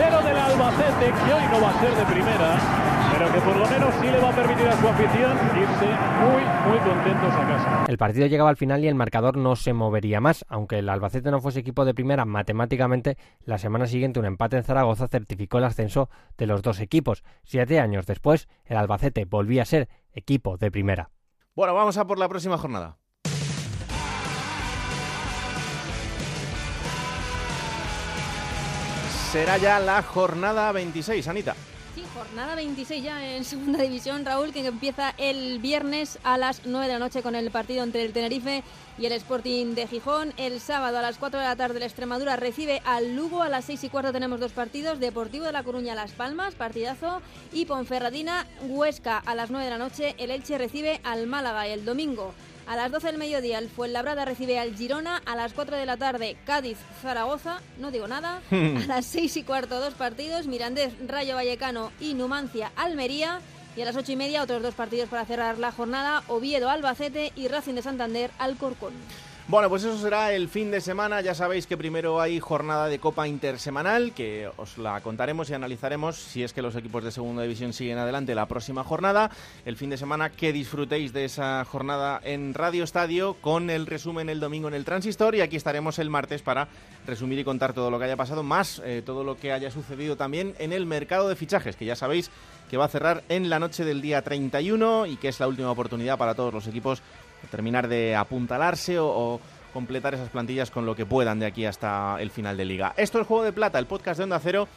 Albacete, que hoy no va a ser de primera, pero que por lo menos sí le va a permitir a su afición irse muy, muy contentos a casa. El partido llegaba al final y el marcador no se movería más. Aunque el Albacete no fuese equipo de primera matemáticamente, la semana siguiente un empate en Zaragoza certificó el ascenso de los dos equipos. Siete años después, el Albacete volvía a ser equipo de primera. Bueno, vamos a por la próxima jornada. Será ya la jornada 26, Anita. Jornada 26 ya en segunda división, Raúl, que empieza el viernes a las 9 de la noche con el partido entre el Tenerife y el Sporting de Gijón. El sábado a las 4 de la tarde el Extremadura recibe al Lugo. A las 6 y cuarto tenemos dos partidos. Deportivo de La Coruña Las Palmas, partidazo. Y Ponferradina Huesca a las 9 de la noche. El Elche recibe al Málaga el domingo. A las 12 del mediodía el Fuenlabrada recibe al Girona. A las 4 de la tarde Cádiz Zaragoza. No digo nada. a las 6 y cuarto dos partidos. Mirandés Rayo Vallecano y Numancia Almería. Y a las ocho y media otros dos partidos para cerrar la jornada. Oviedo Albacete y Racing de Santander Alcorcón. Bueno, pues eso será el fin de semana. Ya sabéis que primero hay jornada de Copa Intersemanal, que os la contaremos y analizaremos si es que los equipos de Segunda División siguen adelante la próxima jornada. El fin de semana que disfrutéis de esa jornada en Radio Estadio con el resumen el domingo en el Transistor y aquí estaremos el martes para resumir y contar todo lo que haya pasado, más eh, todo lo que haya sucedido también en el mercado de fichajes, que ya sabéis que va a cerrar en la noche del día 31 y que es la última oportunidad para todos los equipos terminar de apuntalarse o, completar esas plantillas con lo que puedan de aquí hasta el final de liga. Esto es Juego de Plata, el podcast de Onda Cero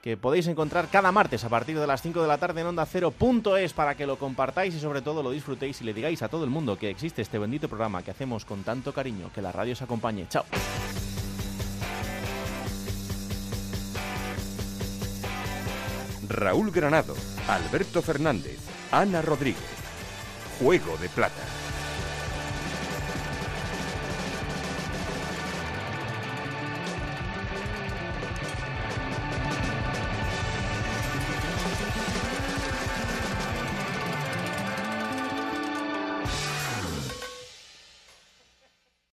que podéis encontrar cada martes a partir de las 5 de la tarde en onda cero.es para que lo compartáis y sobre todo lo disfrutéis y le digáis a todo el mundo que existe este bendito programa que hacemos con tanto cariño. Que la radio os acompañe. Chao. Raúl Granado, Alberto Fernández, Ana Rodríguez. Juego de Plata.